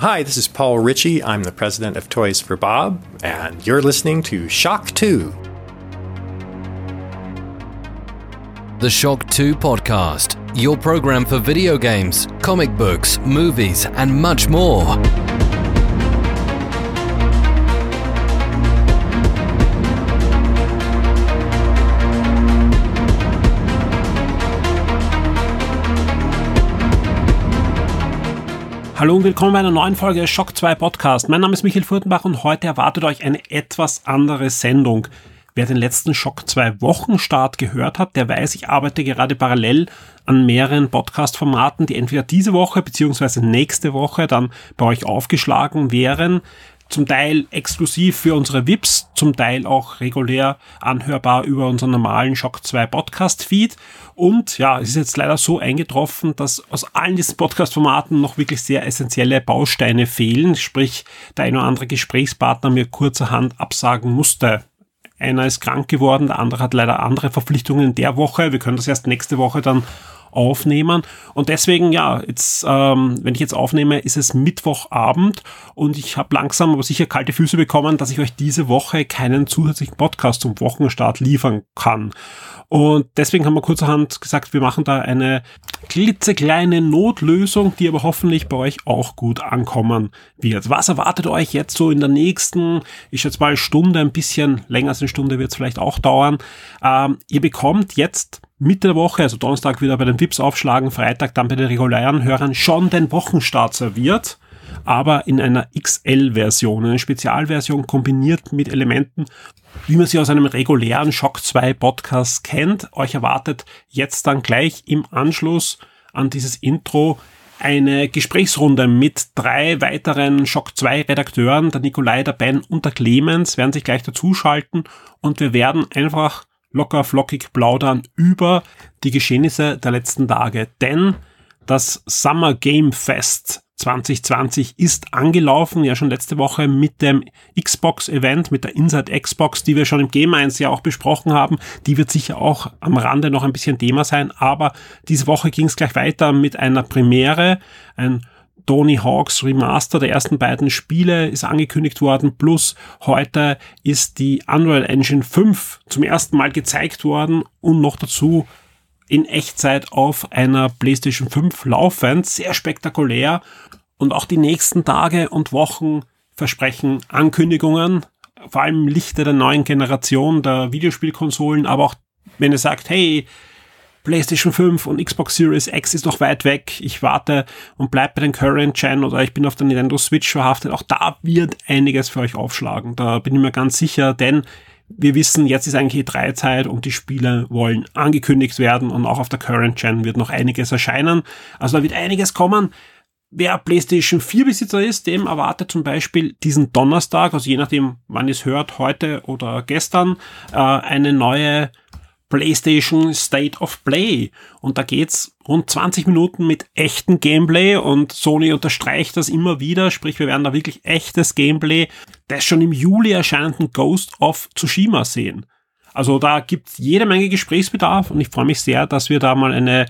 Hi, this is Paul Ritchie. I'm the president of Toys for Bob, and you're listening to Shock 2. The Shock 2 Podcast, your program for video games, comic books, movies, and much more. Hallo und willkommen bei einer neuen Folge Shock 2 Podcast. Mein Name ist Michael Furtenbach und heute erwartet euch eine etwas andere Sendung. Wer den letzten Shock 2 Wochenstart gehört hat, der weiß, ich arbeite gerade parallel an mehreren Podcast-Formaten, die entweder diese Woche bzw. nächste Woche dann bei euch aufgeschlagen wären zum Teil exklusiv für unsere VIPs, zum Teil auch regulär anhörbar über unseren normalen Shock 2 Podcast Feed. Und ja, es ist jetzt leider so eingetroffen, dass aus allen diesen Podcast-Formaten noch wirklich sehr essentielle Bausteine fehlen. Sprich, der ein oder andere Gesprächspartner mir kurzerhand absagen musste. Einer ist krank geworden, der andere hat leider andere Verpflichtungen in der Woche. Wir können das erst nächste Woche dann aufnehmen. Und deswegen, ja, jetzt, ähm, wenn ich jetzt aufnehme, ist es Mittwochabend und ich habe langsam aber sicher kalte Füße bekommen, dass ich euch diese Woche keinen zusätzlichen Podcast zum Wochenstart liefern kann. Und deswegen haben wir kurzerhand gesagt, wir machen da eine klitzekleine Notlösung, die aber hoffentlich bei euch auch gut ankommen wird. Was erwartet euch jetzt so in der nächsten, ich schätze mal Stunde, ein bisschen länger als eine Stunde wird es vielleicht auch dauern. Ähm, ihr bekommt jetzt Mitte der Woche, also Donnerstag wieder bei den VIPs aufschlagen, Freitag dann bei den regulären Hörern schon den Wochenstart serviert, aber in einer XL-Version, eine Spezialversion kombiniert mit Elementen, wie man sie aus einem regulären Shock 2 Podcast kennt. Euch erwartet jetzt dann gleich im Anschluss an dieses Intro eine Gesprächsrunde mit drei weiteren Shock 2 Redakteuren, der Nikolai, der Ben und der Clemens werden sich gleich dazuschalten und wir werden einfach locker flockig plaudern über die Geschehnisse der letzten Tage. Denn das Summer Game Fest 2020 ist angelaufen, ja schon letzte Woche mit dem Xbox Event, mit der Inside Xbox, die wir schon im Game 1 ja auch besprochen haben. Die wird sicher auch am Rande noch ein bisschen Thema sein, aber diese Woche ging es gleich weiter mit einer Premiere, ein Tony Hawks Remaster der ersten beiden Spiele ist angekündigt worden, plus heute ist die Unreal Engine 5 zum ersten Mal gezeigt worden und noch dazu in Echtzeit auf einer PlayStation 5 laufend. Sehr spektakulär. Und auch die nächsten Tage und Wochen versprechen Ankündigungen, vor allem im Lichte der neuen Generation der Videospielkonsolen, aber auch wenn ihr sagt, hey, PlayStation 5 und Xbox Series X ist noch weit weg. Ich warte und bleib bei den Current Gen oder ich bin auf der Nintendo Switch verhaftet. Auch da wird einiges für euch aufschlagen. Da bin ich mir ganz sicher, denn wir wissen, jetzt ist eigentlich E3-Zeit und die Spiele wollen angekündigt werden und auch auf der Current Gen wird noch einiges erscheinen. Also da wird einiges kommen. Wer PlayStation 4 Besitzer ist, dem erwartet zum Beispiel diesen Donnerstag, also je nachdem, wann ihr es hört, heute oder gestern, äh, eine neue PlayStation State of Play. Und da geht's rund 20 Minuten mit echtem Gameplay und Sony unterstreicht das immer wieder, sprich wir werden da wirklich echtes Gameplay des schon im Juli erscheinenden Ghost of Tsushima sehen. Also da gibt's jede Menge Gesprächsbedarf und ich freue mich sehr, dass wir da mal eine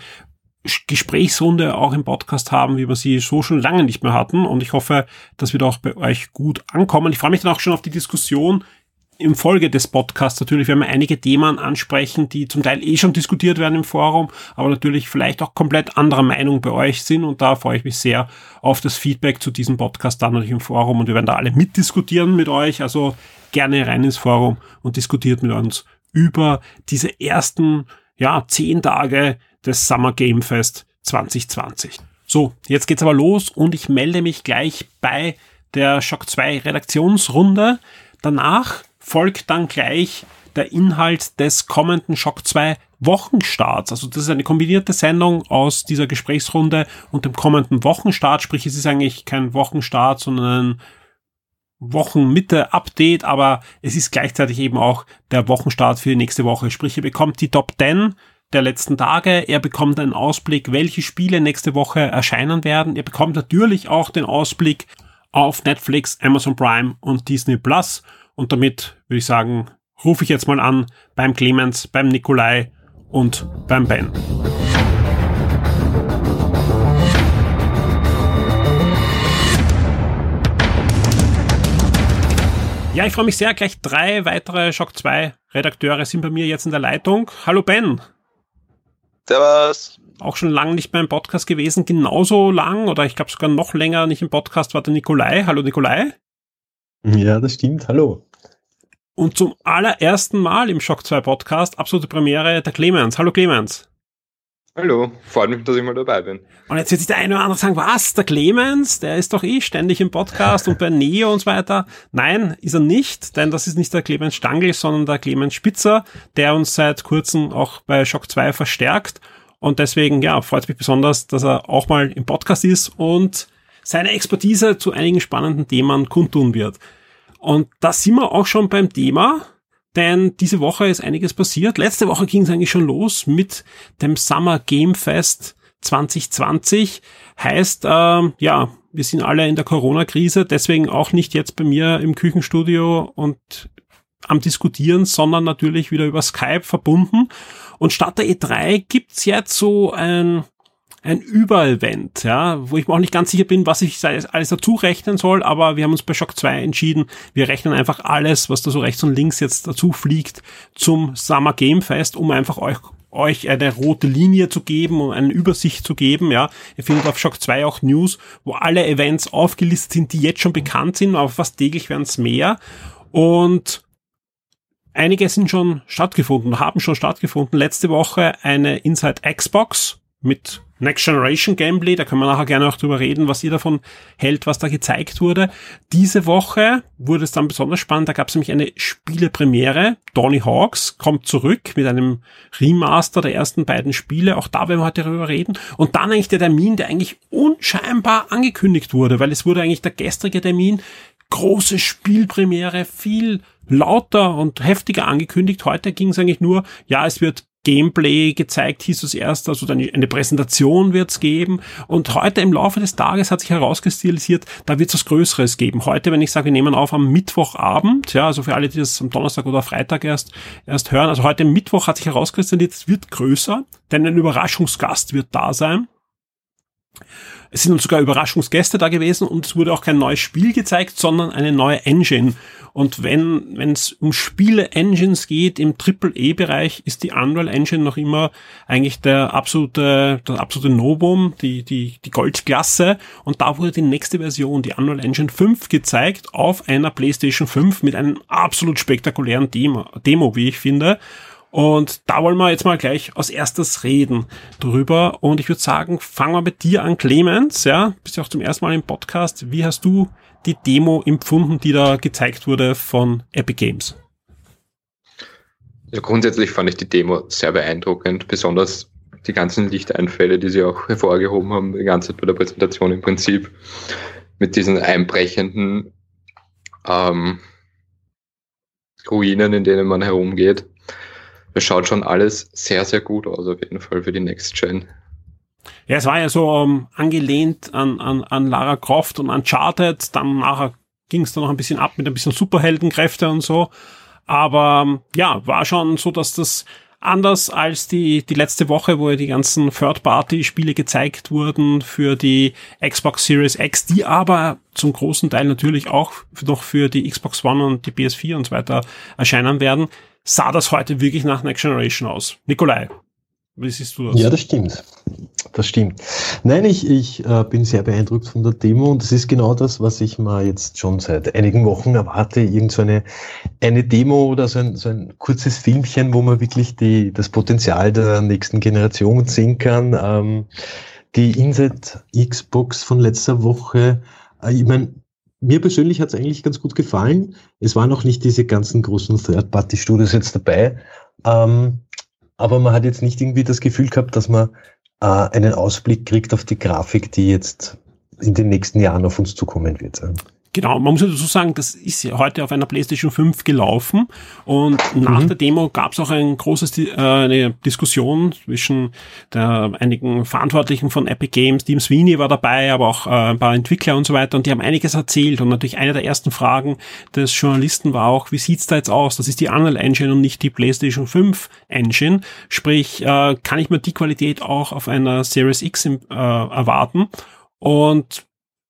Gesprächsrunde auch im Podcast haben, wie wir sie so schon lange nicht mehr hatten. Und ich hoffe, dass wir da auch bei euch gut ankommen. Ich freue mich dann auch schon auf die Diskussion im Folge des Podcasts natürlich werden wir einige Themen ansprechen, die zum Teil eh schon diskutiert werden im Forum, aber natürlich vielleicht auch komplett anderer Meinung bei euch sind und da freue ich mich sehr auf das Feedback zu diesem Podcast dann natürlich im Forum und wir werden da alle mitdiskutieren mit euch, also gerne rein ins Forum und diskutiert mit uns über diese ersten, ja, zehn Tage des Summer Game Fest 2020. So, jetzt geht's aber los und ich melde mich gleich bei der Shock 2 Redaktionsrunde. Danach folgt dann gleich der Inhalt des kommenden Shock 2 Wochenstarts. Also das ist eine kombinierte Sendung aus dieser Gesprächsrunde und dem kommenden Wochenstart. Sprich, es ist eigentlich kein Wochenstart, sondern ein Wochenmitte-Update, aber es ist gleichzeitig eben auch der Wochenstart für die nächste Woche. Sprich, ihr bekommt die Top 10 der letzten Tage. Er bekommt einen Ausblick, welche Spiele nächste Woche erscheinen werden. Ihr bekommt natürlich auch den Ausblick auf Netflix, Amazon Prime und Disney Plus. Und damit würde ich sagen, rufe ich jetzt mal an beim Clemens, beim Nikolai und beim Ben. Ja, ich freue mich sehr. Gleich drei weitere Shock 2 Redakteure sind bei mir jetzt in der Leitung. Hallo Ben. Servus. Auch schon lange nicht mehr im Podcast gewesen. Genauso lang oder ich glaube sogar noch länger nicht im Podcast war der Nikolai. Hallo Nikolai. Ja, das stimmt. Hallo. Und zum allerersten Mal im Shock 2 Podcast, absolute Premiere, der Clemens. Hallo Clemens. Hallo, freut mich, dass ich mal dabei bin. Und jetzt wird sich der eine oder andere sagen, was, der Clemens, der ist doch eh ständig im Podcast und bei Neo und so weiter. Nein, ist er nicht, denn das ist nicht der Clemens Stangl, sondern der Clemens Spitzer, der uns seit kurzem auch bei Shock 2 verstärkt. Und deswegen, ja, freut es mich besonders, dass er auch mal im Podcast ist und seine Expertise zu einigen spannenden Themen kundtun wird. Und da sind wir auch schon beim Thema, denn diese Woche ist einiges passiert. Letzte Woche ging es eigentlich schon los mit dem Summer Game Fest 2020. Heißt, äh, ja, wir sind alle in der Corona-Krise, deswegen auch nicht jetzt bei mir im Küchenstudio und am Diskutieren, sondern natürlich wieder über Skype verbunden. Und statt der E3 gibt's jetzt so ein ein Überevent, ja, wo ich mir auch nicht ganz sicher bin, was ich alles dazu rechnen soll, aber wir haben uns bei Shock 2 entschieden, wir rechnen einfach alles, was da so rechts und links jetzt dazu fliegt, zum Summer Game Fest, um einfach euch euch eine rote Linie zu geben und eine Übersicht zu geben, ja. Ihr findet auf Shock 2 auch News, wo alle Events aufgelistet sind, die jetzt schon bekannt sind, aber fast täglich werden es mehr. Und einige sind schon stattgefunden, haben schon stattgefunden. Letzte Woche eine Inside Xbox mit Next Generation Gameplay, da können wir nachher gerne auch drüber reden, was ihr davon hält, was da gezeigt wurde. Diese Woche wurde es dann besonders spannend, da gab es nämlich eine Spielepremiere. Donny Hawks kommt zurück mit einem Remaster der ersten beiden Spiele, auch da werden wir heute darüber reden. Und dann eigentlich der Termin, der eigentlich unscheinbar angekündigt wurde, weil es wurde eigentlich der gestrige Termin, große Spielpremiere, viel lauter und heftiger angekündigt. Heute ging es eigentlich nur, ja, es wird Gameplay gezeigt, hieß es erst, also eine Präsentation wird es geben. Und heute im Laufe des Tages hat sich herauskristallisiert, da wird es was Größeres geben. Heute, wenn ich sage, wir nehmen auf am Mittwochabend, ja, also für alle, die das am Donnerstag oder Freitag erst, erst hören, also heute Mittwoch hat sich herauskristallisiert, es wird größer, denn ein Überraschungsgast wird da sein. Es sind sogar Überraschungsgäste da gewesen und es wurde auch kein neues Spiel gezeigt, sondern eine neue Engine. Und wenn wenn es um Spiele-Engines geht im Triple-E-Bereich, ist die Unreal Engine noch immer eigentlich der absolute, der absolute Novum, die, die, die Goldklasse. Und da wurde die nächste Version, die Unreal Engine 5, gezeigt auf einer PlayStation 5 mit einem absolut spektakulären Demo, Demo wie ich finde. Und da wollen wir jetzt mal gleich als erstes reden drüber. Und ich würde sagen, fangen wir mit dir an, Clemens. Ja, bist ja auch zum ersten Mal im Podcast. Wie hast du die Demo empfunden, die da gezeigt wurde von Epic Games? Ja, grundsätzlich fand ich die Demo sehr beeindruckend, besonders die ganzen Lichteinfälle, die sie auch hervorgehoben haben, die ganze Zeit bei der Präsentation im Prinzip, mit diesen einbrechenden ähm, Ruinen, in denen man herumgeht es schaut schon alles sehr, sehr gut aus, auf jeden Fall für die Next Gen. Ja, es war ja so um, ähm, angelehnt an, an, an Lara Croft und Uncharted. Dann nachher ging es dann noch ein bisschen ab mit ein bisschen Superheldenkräfte und so. Aber ähm, ja, war schon so, dass das anders als die, die letzte Woche, wo ja die ganzen Third-Party-Spiele gezeigt wurden für die Xbox Series X, die aber zum großen Teil natürlich auch noch für die Xbox One und die PS4 und so weiter erscheinen werden, sah das heute wirklich nach Next Generation aus. Nikolai, wie siehst du das? Ja, das stimmt. Das stimmt. Nein, ich, ich äh, bin sehr beeindruckt von der Demo und das ist genau das, was ich mal jetzt schon seit einigen Wochen erwarte. Irgend so eine, eine Demo oder so ein, so ein kurzes Filmchen, wo man wirklich die, das Potenzial der nächsten Generation sehen kann. Ähm, die Inside Xbox von letzter Woche, äh, ich meine, mir persönlich hat es eigentlich ganz gut gefallen. Es waren noch nicht diese ganzen großen Third-Party-Studios jetzt dabei. Ähm, aber man hat jetzt nicht irgendwie das Gefühl gehabt, dass man äh, einen Ausblick kriegt auf die Grafik, die jetzt in den nächsten Jahren auf uns zukommen wird. Genau, man muss ja dazu sagen, das ist ja heute auf einer PlayStation 5 gelaufen und nach mhm. der Demo gab es auch ein großes, äh, eine Diskussion zwischen der, einigen Verantwortlichen von Epic Games, Team Sweeney war dabei, aber auch äh, ein paar Entwickler und so weiter und die haben einiges erzählt und natürlich eine der ersten Fragen des Journalisten war auch, wie sieht's da jetzt aus? Das ist die Unreal Engine und nicht die PlayStation 5 Engine, sprich, äh, kann ich mir die Qualität auch auf einer Series X äh, erwarten? Und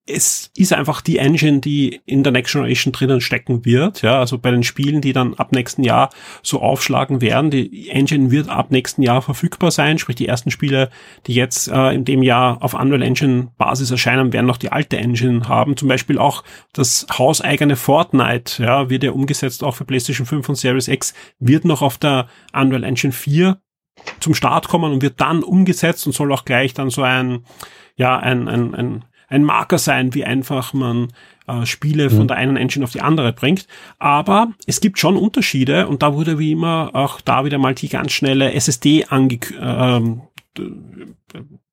es ist einfach die Engine, die in der Next Generation drinnen stecken wird. Ja, also bei den Spielen, die dann ab nächsten Jahr so aufschlagen werden, die Engine wird ab nächsten Jahr verfügbar sein. Sprich, die ersten Spiele, die jetzt äh, in dem Jahr auf Unreal Engine Basis erscheinen, werden noch die alte Engine haben. Zum Beispiel auch das hauseigene Fortnite, ja, wird ja umgesetzt auch für PlayStation 5 und Series X, wird noch auf der Unreal Engine 4 zum Start kommen und wird dann umgesetzt und soll auch gleich dann so ein, ja, ein, ein, ein ein Marker sein, wie einfach man äh, Spiele von mhm. der einen Engine auf die andere bringt. Aber es gibt schon Unterschiede und da wurde wie immer auch da wieder mal die ganz schnelle SSD ange ähm,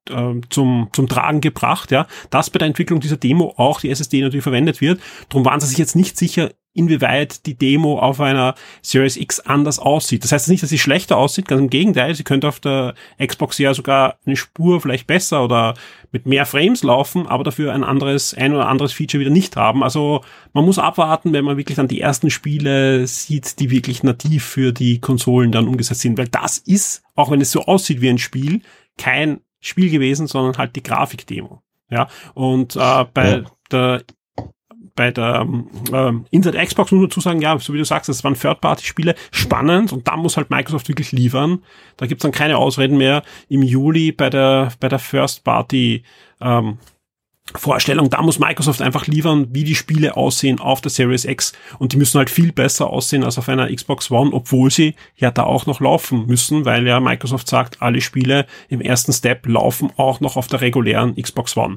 äh, zum, zum Tragen gebracht, ja, dass bei der Entwicklung dieser Demo auch die SSD natürlich verwendet wird. Darum waren sie sich jetzt nicht sicher, inwieweit die Demo auf einer Series X anders aussieht. Das heißt nicht, dass sie schlechter aussieht, ganz im Gegenteil, sie könnte auf der Xbox ja sogar eine Spur vielleicht besser oder mit mehr Frames laufen, aber dafür ein anderes, ein oder anderes Feature wieder nicht haben. Also man muss abwarten, wenn man wirklich dann die ersten Spiele sieht, die wirklich nativ für die Konsolen dann umgesetzt sind, weil das ist, auch wenn es so aussieht wie ein Spiel, kein Spiel gewesen, sondern halt die Grafikdemo. Ja, und äh, bei ja. der bei der ähm, Inside Xbox muss man dazu sagen, ja, so wie du sagst, das waren Third-Party-Spiele, spannend und da muss halt Microsoft wirklich liefern. Da gibt's dann keine Ausreden mehr. Im Juli bei der, bei der First-Party ähm, Vorstellung, da muss Microsoft einfach liefern, wie die Spiele aussehen auf der Series X und die müssen halt viel besser aussehen als auf einer Xbox One, obwohl sie ja da auch noch laufen müssen, weil ja Microsoft sagt, alle Spiele im ersten Step laufen auch noch auf der regulären Xbox One.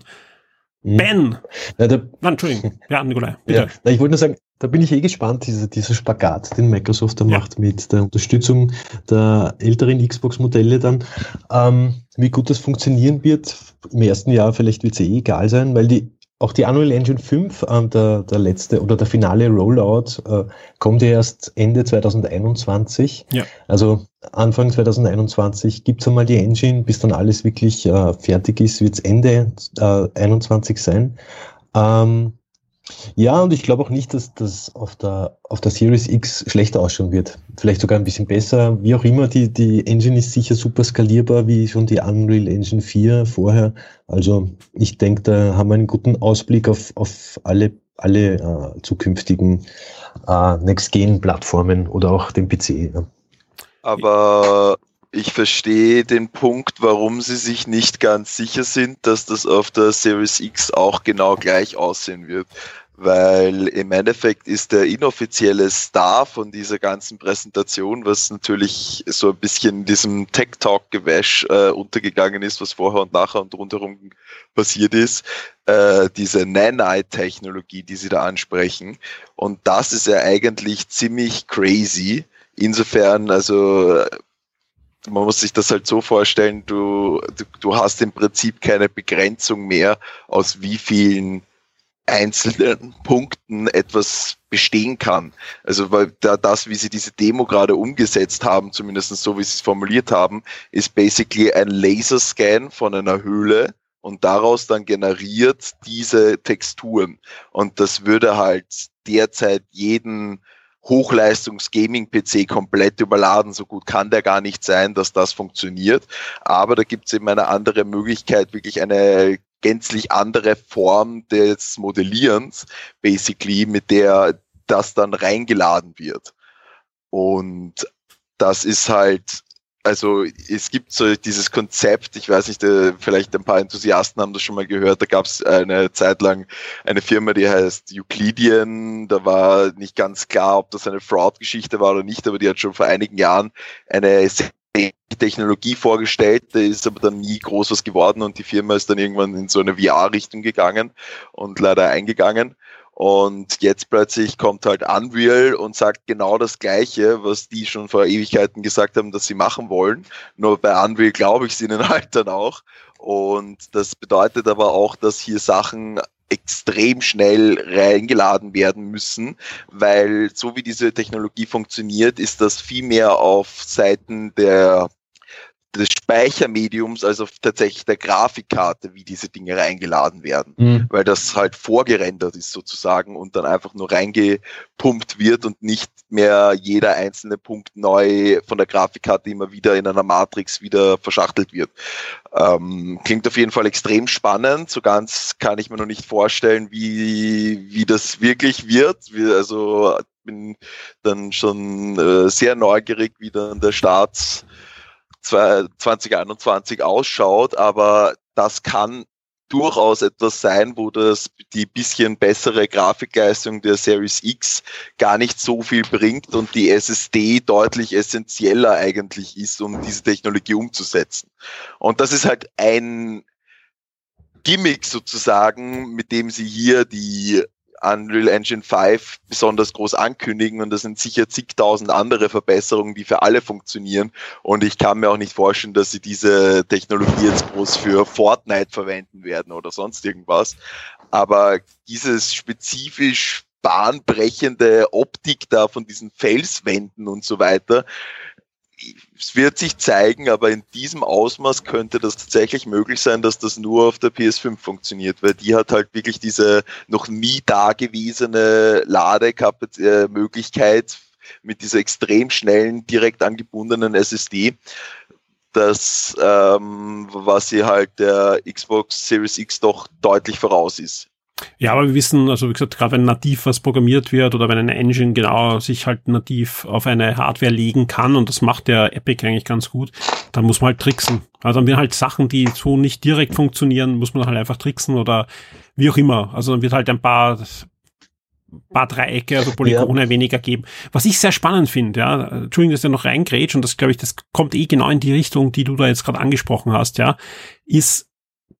Mhm. Ben! Ja, da, Nein, Entschuldigung. Ja, Nikolai, bitte. Ja, na, ich wollte nur sagen, da bin ich eh gespannt, dieser, dieser Spagat, den Microsoft da ja. macht mit der Unterstützung der älteren Xbox-Modelle dann. Ähm, wie gut das funktionieren wird, im ersten Jahr vielleicht wird es eh egal sein, weil die auch die Unreal Engine 5, äh, der, der letzte oder der finale Rollout, äh, kommt ja erst Ende 2021. Ja. Also Anfang 2021 gibt's einmal die Engine, bis dann alles wirklich äh, fertig ist, wird's Ende äh, 21 sein. Ähm, ja, und ich glaube auch nicht, dass das auf der, auf der Series X schlechter ausschauen wird. Vielleicht sogar ein bisschen besser. Wie auch immer, die, die Engine ist sicher super skalierbar, wie schon die Unreal Engine 4 vorher. Also ich denke, da haben wir einen guten Ausblick auf, auf alle, alle äh, zukünftigen äh, Next-Gen-Plattformen oder auch den PC. Ja. Aber ich verstehe den Punkt, warum sie sich nicht ganz sicher sind, dass das auf der Series X auch genau gleich aussehen wird. Weil im Endeffekt ist der inoffizielle Star von dieser ganzen Präsentation, was natürlich so ein bisschen in diesem Tech-Talk-Gewäsch äh, untergegangen ist, was vorher und nachher und rundherum passiert ist, äh, diese Nanite-Technologie, die sie da ansprechen. Und das ist ja eigentlich ziemlich crazy. Insofern, also man muss sich das halt so vorstellen, du, du, du hast im Prinzip keine Begrenzung mehr, aus wie vielen einzelnen Punkten etwas bestehen kann. Also weil da das, wie sie diese Demo gerade umgesetzt haben, zumindest so wie sie es formuliert haben, ist basically ein Laserscan von einer Höhle und daraus dann generiert diese Texturen. Und das würde halt derzeit jeden Hochleistungs-Gaming-PC komplett überladen. So gut kann der gar nicht sein, dass das funktioniert. Aber da gibt es eben eine andere Möglichkeit, wirklich eine gänzlich andere Form des Modellierens, basically, mit der das dann reingeladen wird. Und das ist halt also es gibt so dieses Konzept, ich weiß nicht, äh, vielleicht ein paar Enthusiasten haben das schon mal gehört, da gab es eine Zeit lang eine Firma, die heißt Euclidean, da war nicht ganz klar, ob das eine Fraud-Geschichte war oder nicht, aber die hat schon vor einigen Jahren eine Technologie vorgestellt, da ist aber dann nie groß was geworden und die Firma ist dann irgendwann in so eine VR-Richtung gegangen und leider eingegangen. Und jetzt plötzlich kommt halt Unreal und sagt genau das Gleiche, was die schon vor Ewigkeiten gesagt haben, dass sie machen wollen. Nur bei Unreal glaube ich es ihnen halt dann auch. Und das bedeutet aber auch, dass hier Sachen extrem schnell reingeladen werden müssen, weil so wie diese Technologie funktioniert, ist das viel mehr auf Seiten der des Speichermediums, also tatsächlich der Grafikkarte, wie diese Dinge reingeladen werden, mhm. weil das halt vorgerendert ist sozusagen und dann einfach nur reingepumpt wird und nicht mehr jeder einzelne Punkt neu von der Grafikkarte immer wieder in einer Matrix wieder verschachtelt wird. Ähm, klingt auf jeden Fall extrem spannend. So ganz kann ich mir noch nicht vorstellen, wie, wie das wirklich wird. Also bin dann schon äh, sehr neugierig, wie dann der Start 2021 ausschaut, aber das kann durchaus etwas sein, wo das die bisschen bessere Grafikleistung der Series X gar nicht so viel bringt und die SSD deutlich essentieller eigentlich ist, um diese Technologie umzusetzen. Und das ist halt ein Gimmick sozusagen, mit dem sie hier die Unreal Engine 5 besonders groß ankündigen und das sind sicher zigtausend andere Verbesserungen, die für alle funktionieren. Und ich kann mir auch nicht vorstellen, dass sie diese Technologie jetzt groß für Fortnite verwenden werden oder sonst irgendwas, aber dieses spezifisch bahnbrechende Optik da von diesen Felswänden und so weiter, es wird sich zeigen, aber in diesem Ausmaß könnte das tatsächlich möglich sein, dass das nur auf der PS5 funktioniert, weil die hat halt wirklich diese noch nie dagewesene Lademöglichkeit mit dieser extrem schnellen, direkt angebundenen SSD. Das, ähm, was sie halt der Xbox Series X doch deutlich voraus ist. Ja, aber wir wissen, also wie gesagt, gerade wenn nativ was programmiert wird oder wenn eine Engine genau sich halt nativ auf eine Hardware legen kann und das macht der Epic eigentlich ganz gut, dann muss man halt tricksen. Also dann wird halt Sachen, die so nicht direkt funktionieren, muss man halt einfach tricksen oder wie auch immer. Also dann wird halt ein paar paar Dreiecke, also Polygone ja. weniger geben. Was ich sehr spannend finde, ja, Entschuldigung, dass ich noch reingrätsch und das glaube ich, das kommt eh genau in die Richtung, die du da jetzt gerade angesprochen hast, ja, ist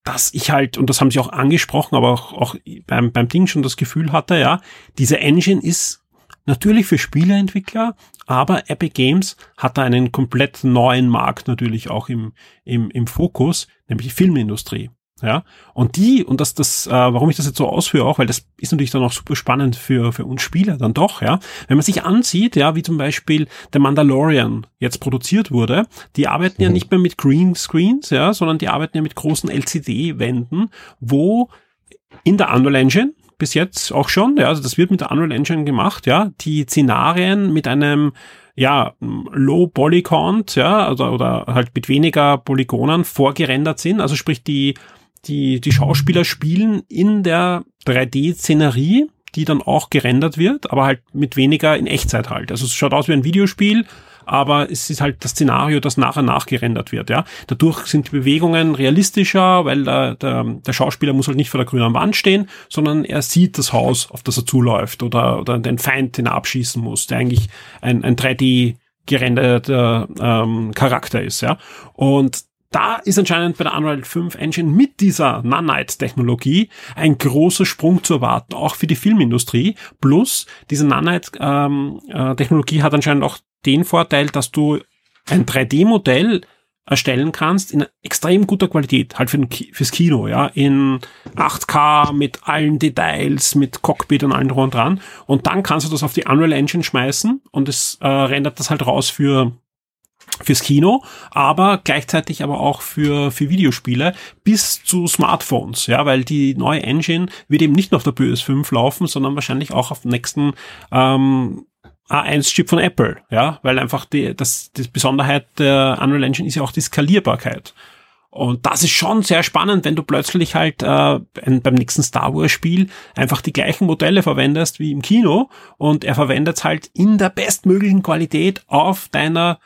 dass ich halt, und das haben sie auch angesprochen, aber auch, auch beim, beim Ding schon das Gefühl hatte, ja, diese Engine ist natürlich für Spieleentwickler, aber Epic Games hat da einen komplett neuen Markt natürlich auch im, im, im Fokus, nämlich die Filmindustrie. Ja, und die, und das, das, äh, warum ich das jetzt so ausführe auch, weil das ist natürlich dann auch super spannend für, für uns Spieler dann doch, ja. Wenn man sich ansieht, ja, wie zum Beispiel der Mandalorian jetzt produziert wurde, die arbeiten mhm. ja nicht mehr mit Green Screens, ja, sondern die arbeiten ja mit großen LCD-Wänden, wo in der Unreal Engine bis jetzt auch schon, ja, also das wird mit der Unreal Engine gemacht, ja, die Szenarien mit einem ja, Low Polycount, ja, also, oder halt mit weniger Polygonen vorgerendert sind. Also sprich, die, die, die Schauspieler spielen in der 3D-Szenerie, die dann auch gerendert wird, aber halt mit weniger in Echtzeit halt. Also es schaut aus wie ein Videospiel, aber es ist halt das Szenario, das nachher nachgerendert wird, ja. Dadurch sind die Bewegungen realistischer, weil der, der, der Schauspieler muss halt nicht vor der grünen Wand stehen, sondern er sieht das Haus, auf das er zuläuft oder, oder den Feind, den er abschießen muss, der eigentlich ein, ein 3D gerenderter ähm, Charakter ist, ja. Und da ist anscheinend bei der Unreal 5 Engine mit dieser Nanite-Technologie ein großer Sprung zu erwarten, auch für die Filmindustrie. Plus, diese Nanite-Technologie ähm, äh, hat anscheinend auch den Vorteil, dass du ein 3D-Modell erstellen kannst in extrem guter Qualität, halt für den, fürs Kino, ja, in 8K mit allen Details, mit Cockpit und allem drum und dran. Und dann kannst du das auf die Unreal Engine schmeißen und es äh, rendert das halt raus für fürs Kino, aber gleichzeitig aber auch für, für Videospiele bis zu Smartphones, ja, weil die neue Engine wird eben nicht nur auf der PS5 laufen, sondern wahrscheinlich auch auf dem nächsten ähm, A1-Chip von Apple, ja, weil einfach die, das, die Besonderheit der Unreal Engine ist ja auch die Skalierbarkeit. Und das ist schon sehr spannend, wenn du plötzlich halt äh, beim nächsten Star Wars Spiel einfach die gleichen Modelle verwendest wie im Kino und er verwendet halt in der bestmöglichen Qualität auf deiner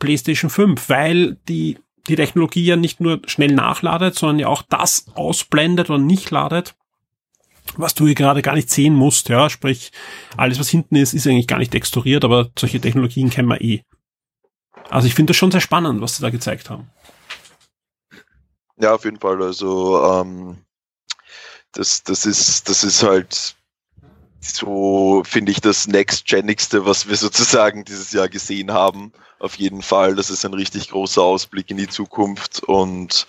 PlayStation 5, weil die, die Technologie ja nicht nur schnell nachladet, sondern ja auch das ausblendet oder nicht ladet, was du hier gerade gar nicht sehen musst, ja, sprich, alles was hinten ist, ist eigentlich gar nicht texturiert, aber solche Technologien kennen wir eh. Also ich finde das schon sehr spannend, was sie da gezeigt haben. Ja, auf jeden Fall. Also ähm, das, das ist, das ist halt so, finde ich, das Next-Genigste, was wir sozusagen dieses Jahr gesehen haben auf jeden Fall. Das ist ein richtig großer Ausblick in die Zukunft und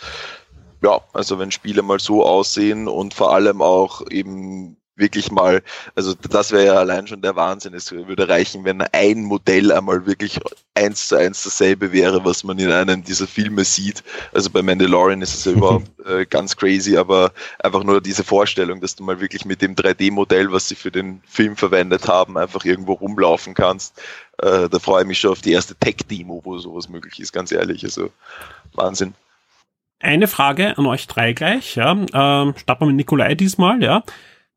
ja, also wenn Spiele mal so aussehen und vor allem auch eben wirklich mal, also das wäre ja allein schon der Wahnsinn. Es würde reichen, wenn ein Modell einmal wirklich eins zu eins dasselbe wäre, was man in einem dieser Filme sieht. Also bei Mandalorian ist es ja überhaupt äh, ganz crazy, aber einfach nur diese Vorstellung, dass du mal wirklich mit dem 3D-Modell, was sie für den Film verwendet haben, einfach irgendwo rumlaufen kannst. Äh, da freue ich mich schon auf die erste Tech-Demo, wo sowas möglich ist, ganz ehrlich. Also Wahnsinn. Eine Frage an euch drei gleich, ja. Ähm, starten wir mit Nikolai diesmal, ja.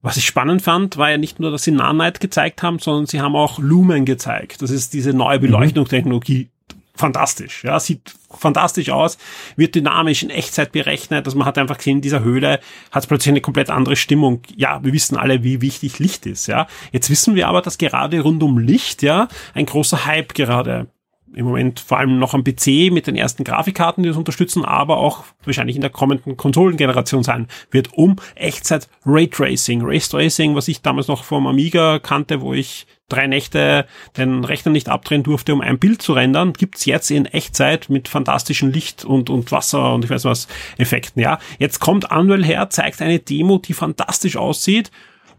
Was ich spannend fand, war ja nicht nur, dass sie Nanite gezeigt haben, sondern sie haben auch Lumen gezeigt. Das ist diese neue mhm. Beleuchtungstechnologie. Fantastisch, ja, sieht fantastisch aus, wird dynamisch in Echtzeit berechnet. Also man hat einfach gesehen, in dieser Höhle hat es plötzlich eine komplett andere Stimmung. Ja, wir wissen alle, wie wichtig Licht ist, ja. Jetzt wissen wir aber, dass gerade rund um Licht, ja, ein großer Hype gerade im Moment vor allem noch am PC mit den ersten Grafikkarten, die das unterstützen, aber auch wahrscheinlich in der kommenden Konsolengeneration sein wird, um Echtzeit Raytracing. Raytracing, was ich damals noch vom Amiga kannte, wo ich drei Nächte den Rechner nicht abdrehen durfte, um ein Bild zu rendern, gibt's jetzt in Echtzeit mit fantastischen Licht und, und Wasser und ich weiß was Effekten. Ja, Jetzt kommt Unreal her, zeigt eine Demo, die fantastisch aussieht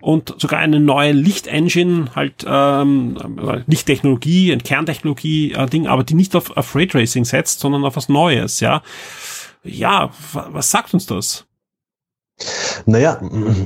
und sogar eine neue Lichtengine, halt ähm, Lichttechnologie, ein Kerntechnologie äh, Ding, aber die nicht auf, auf Raytracing setzt, sondern auf was Neues, ja. Ja, was sagt uns das? Naja,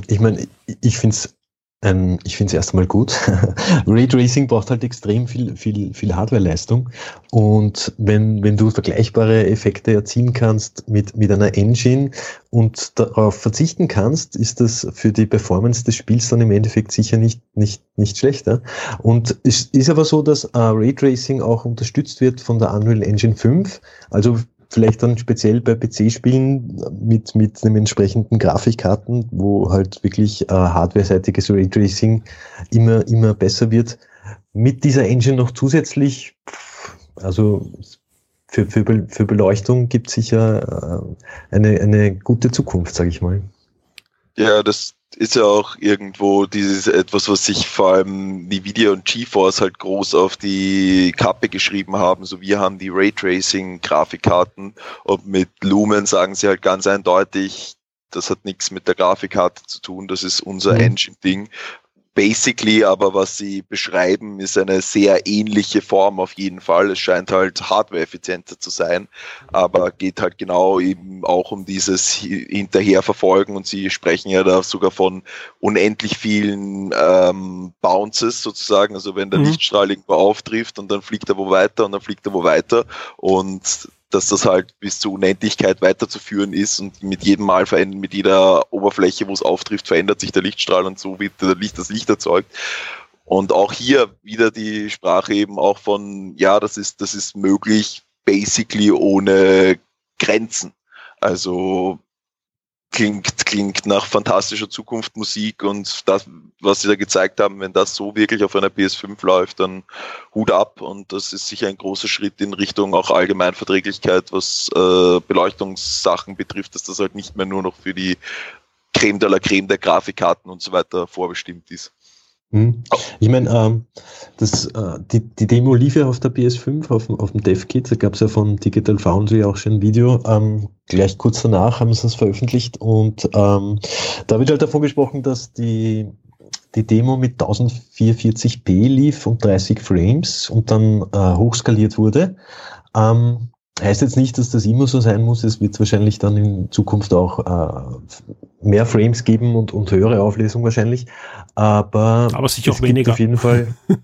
ich meine, ich finde es ähm, ich finde es erst einmal gut. Raytracing braucht halt extrem viel, viel, viel Hardwareleistung. Und wenn, wenn du vergleichbare Effekte erzielen kannst mit, mit einer Engine und darauf verzichten kannst, ist das für die Performance des Spiels dann im Endeffekt sicher nicht, nicht, nicht schlechter. Und es ist aber so, dass äh, Raytracing auch unterstützt wird von der Unreal Engine 5. Also vielleicht dann speziell bei PC-Spielen mit, mit einem entsprechenden Grafikkarten, wo halt wirklich äh, hardware-seitiges Raytracing immer, immer besser wird. Mit dieser Engine noch zusätzlich, also für, für, für Beleuchtung gibt sicher äh, eine, eine gute Zukunft, sage ich mal. Ja, das, ist ja auch irgendwo dieses etwas, was sich vor allem Nvidia und GeForce halt groß auf die Kappe geschrieben haben. So wir haben die Raytracing-Grafikkarten und mit Lumen sagen sie halt ganz eindeutig, das hat nichts mit der Grafikkarte zu tun, das ist unser mhm. Engine-Ding basically, aber was sie beschreiben, ist eine sehr ähnliche Form auf jeden Fall. Es scheint halt hardware-effizienter zu sein, aber geht halt genau eben auch um dieses Hinterherverfolgen und sie sprechen ja da sogar von unendlich vielen ähm, Bounces sozusagen, also wenn der mhm. Lichtstrahl irgendwo auftrifft und dann fliegt er wo weiter und dann fliegt er wo weiter und dass das halt bis zur Unendlichkeit weiterzuführen ist und mit jedem Mal verändert, mit jeder Oberfläche, wo es auftrifft, verändert sich der Lichtstrahl und so wird Licht, das Licht erzeugt. Und auch hier wieder die Sprache eben auch von, ja, das ist, das ist möglich, basically ohne Grenzen. Also klingt, klingt nach fantastischer Zukunftsmusik und das, was sie da gezeigt haben, wenn das so wirklich auf einer PS5 läuft, dann Hut ab und das ist sicher ein großer Schritt in Richtung auch Allgemeinverträglichkeit, was äh, Beleuchtungssachen betrifft, dass das halt nicht mehr nur noch für die Creme de la Creme der Grafikkarten und so weiter vorbestimmt ist. Hm. Ich meine, ähm, das, äh, die, die Demo lief ja auf der PS5, auf, auf dem DevKit, da gab es ja von Digital Foundry auch schon ein Video. Ähm, gleich kurz danach haben sie es veröffentlicht und ähm, da wird halt davon gesprochen, dass die, die Demo mit 1044p lief und 30 Frames und dann äh, hochskaliert wurde. Ähm, Heißt jetzt nicht, dass das immer so sein muss. Es wird wahrscheinlich dann in Zukunft auch äh, mehr Frames geben und, und höhere Auflösung wahrscheinlich. Aber, Aber sicher auch weniger. Auf jeden Fall,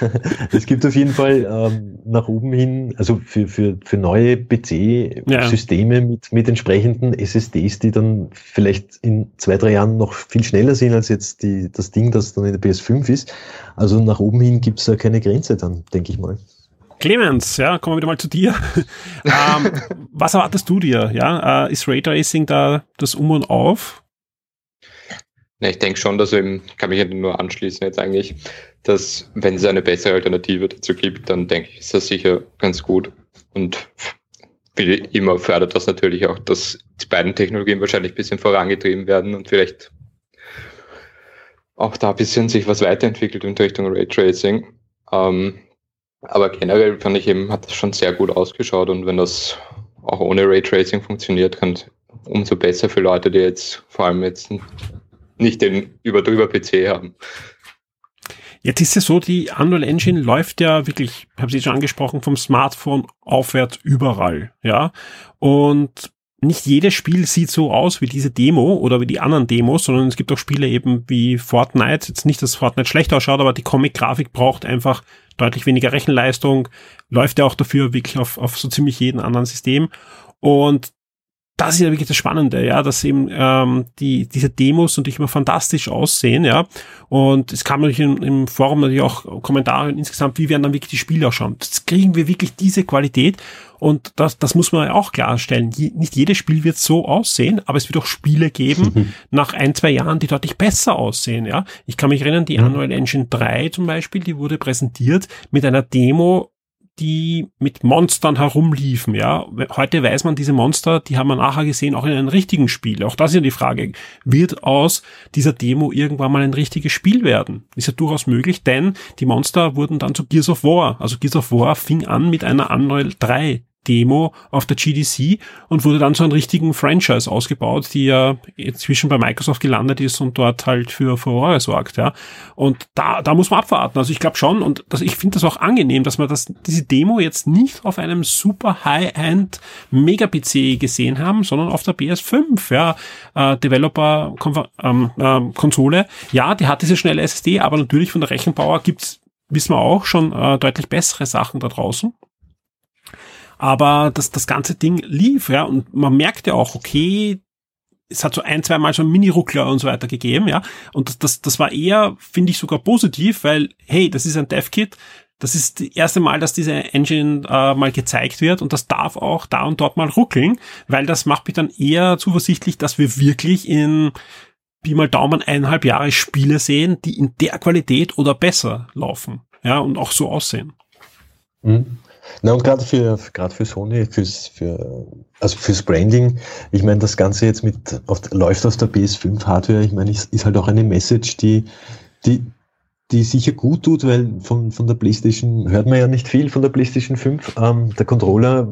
es gibt auf jeden Fall ähm, nach oben hin, also für, für, für neue PC-Systeme ja. mit, mit entsprechenden SSDs, die dann vielleicht in zwei, drei Jahren noch viel schneller sind als jetzt die, das Ding, das dann in der PS5 ist. Also nach oben hin gibt es da keine Grenze dann, denke ich mal. Clemens, ja, kommen wir wieder mal zu dir. ähm, was erwartest du dir? Ja, äh, ist Raytracing da das Um und Auf? Ja, ich denke schon, dass eben, kann mich nur anschließen jetzt eigentlich, dass wenn es eine bessere Alternative dazu gibt, dann denke ich, ist das sicher ganz gut. Und wie immer fördert das natürlich auch, dass die beiden Technologien wahrscheinlich ein bisschen vorangetrieben werden und vielleicht auch da ein bisschen sich was weiterentwickelt in Richtung Raytracing. Ähm, aber generell fand ich eben, hat das schon sehr gut ausgeschaut und wenn das auch ohne Raytracing funktioniert, kann umso besser für Leute, die jetzt vor allem jetzt nicht den über PC haben. Jetzt ist es so, die Unreal Engine läuft ja wirklich, habe Sie schon angesprochen, vom Smartphone aufwärts überall, ja. Und nicht jedes Spiel sieht so aus wie diese Demo oder wie die anderen Demos, sondern es gibt auch Spiele eben wie Fortnite. Jetzt nicht, dass Fortnite schlecht ausschaut, aber die Comic-Grafik braucht einfach deutlich weniger Rechenleistung, läuft ja auch dafür wirklich auf, auf so ziemlich jeden anderen System. Und das ist ja wirklich das Spannende, ja, dass eben ähm, die diese Demos natürlich immer fantastisch aussehen, ja. Und es kam natürlich im, im Forum natürlich auch Kommentare insgesamt, wie werden dann wirklich die Spiele ausschauen. Jetzt kriegen wir wirklich diese Qualität und das, das muss man ja auch klarstellen. Je, nicht jedes Spiel wird so aussehen, aber es wird auch Spiele geben nach ein, zwei Jahren, die deutlich besser aussehen, ja. Ich kann mich erinnern, die Unreal Engine 3 zum Beispiel, die wurde präsentiert mit einer Demo die mit Monstern herumliefen, ja. Heute weiß man, diese Monster, die haben wir nachher gesehen, auch in einem richtigen Spiel. Auch das ist ja die Frage. Wird aus dieser Demo irgendwann mal ein richtiges Spiel werden? Ist ja durchaus möglich, denn die Monster wurden dann zu Gears of War. Also Gears of War fing an mit einer Unreal 3 Demo auf der GDC und wurde dann zu einem richtigen Franchise ausgebaut, die ja inzwischen bei Microsoft gelandet ist und dort halt für Furore sorgt, ja. Und da, da muss man abwarten. Also ich glaube schon und das, ich finde das auch angenehm, dass man das, diese Demo jetzt nicht auf einem super High-End Mega-PC gesehen haben, sondern auf der PS5, ja. Äh, Developer ähm, äh. Ja, die hat diese schnelle SSD, aber natürlich von der Rechenpower gibt's wissen wir auch schon äh, deutlich bessere Sachen da draußen. Aber das, das ganze Ding lief, ja, und man merkt ja auch, okay, es hat so ein, zwei Mal einen Mini-Ruckler und so weiter gegeben, ja. Und das, das, das war eher, finde ich, sogar positiv, weil, hey, das ist ein Dev-Kit, das ist das erste Mal, dass diese Engine äh, mal gezeigt wird und das darf auch da und dort mal ruckeln, weil das macht mich dann eher zuversichtlich, dass wir wirklich in wie mal Daumen eineinhalb Jahre Spiele sehen, die in der Qualität oder besser laufen, ja, und auch so aussehen. Mhm. Na und gerade für gerade für Sony, fürs für also fürs Branding, ich meine das Ganze jetzt mit auf, läuft auf der PS5 Hardware, ich meine ist, ist halt auch eine Message, die die die sicher gut tut, weil von, von der PlayStation hört man ja nicht viel von der PlayStation 5. Ähm, der Controller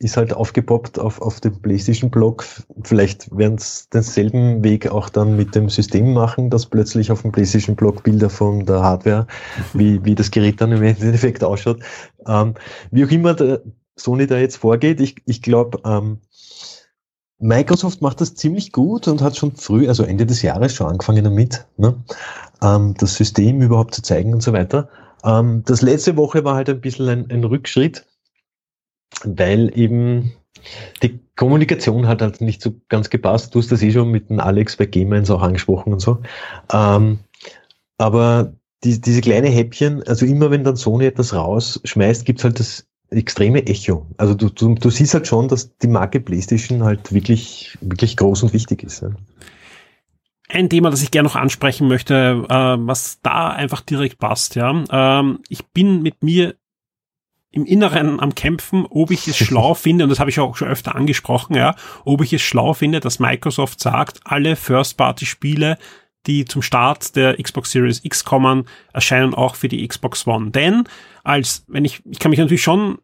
ist halt aufgepoppt auf, auf dem PlayStation-Blog. Vielleicht werden es denselben Weg auch dann mit dem System machen, dass plötzlich auf dem PlayStation-Blog Bilder von der Hardware, wie, wie das Gerät dann im Endeffekt ausschaut. Ähm, wie auch immer der Sony da jetzt vorgeht, ich, ich glaube, ähm, Microsoft macht das ziemlich gut und hat schon früh, also Ende des Jahres schon angefangen damit, ne, ähm, das System überhaupt zu zeigen und so weiter. Ähm, das letzte Woche war halt ein bisschen ein, ein Rückschritt weil eben die Kommunikation hat halt nicht so ganz gepasst. Du hast das eh schon mit dem Alex bei Gamers auch angesprochen und so. Ähm, aber die, diese kleine Häppchen, also immer wenn dann Sony etwas rausschmeißt, gibt's halt das extreme Echo. Also du, du, du siehst halt schon, dass die Marke PlayStation halt wirklich, wirklich groß und wichtig ist. Ja. Ein Thema, das ich gerne noch ansprechen möchte, äh, was da einfach direkt passt, ja. Ähm, ich bin mit mir im Inneren am Kämpfen, ob ich es schlau finde, und das habe ich auch schon öfter angesprochen, ja, ob ich es schlau finde, dass Microsoft sagt, alle First-Party-Spiele, die zum Start der Xbox Series X kommen, erscheinen auch für die Xbox One. Denn als, wenn ich, ich kann mich natürlich schon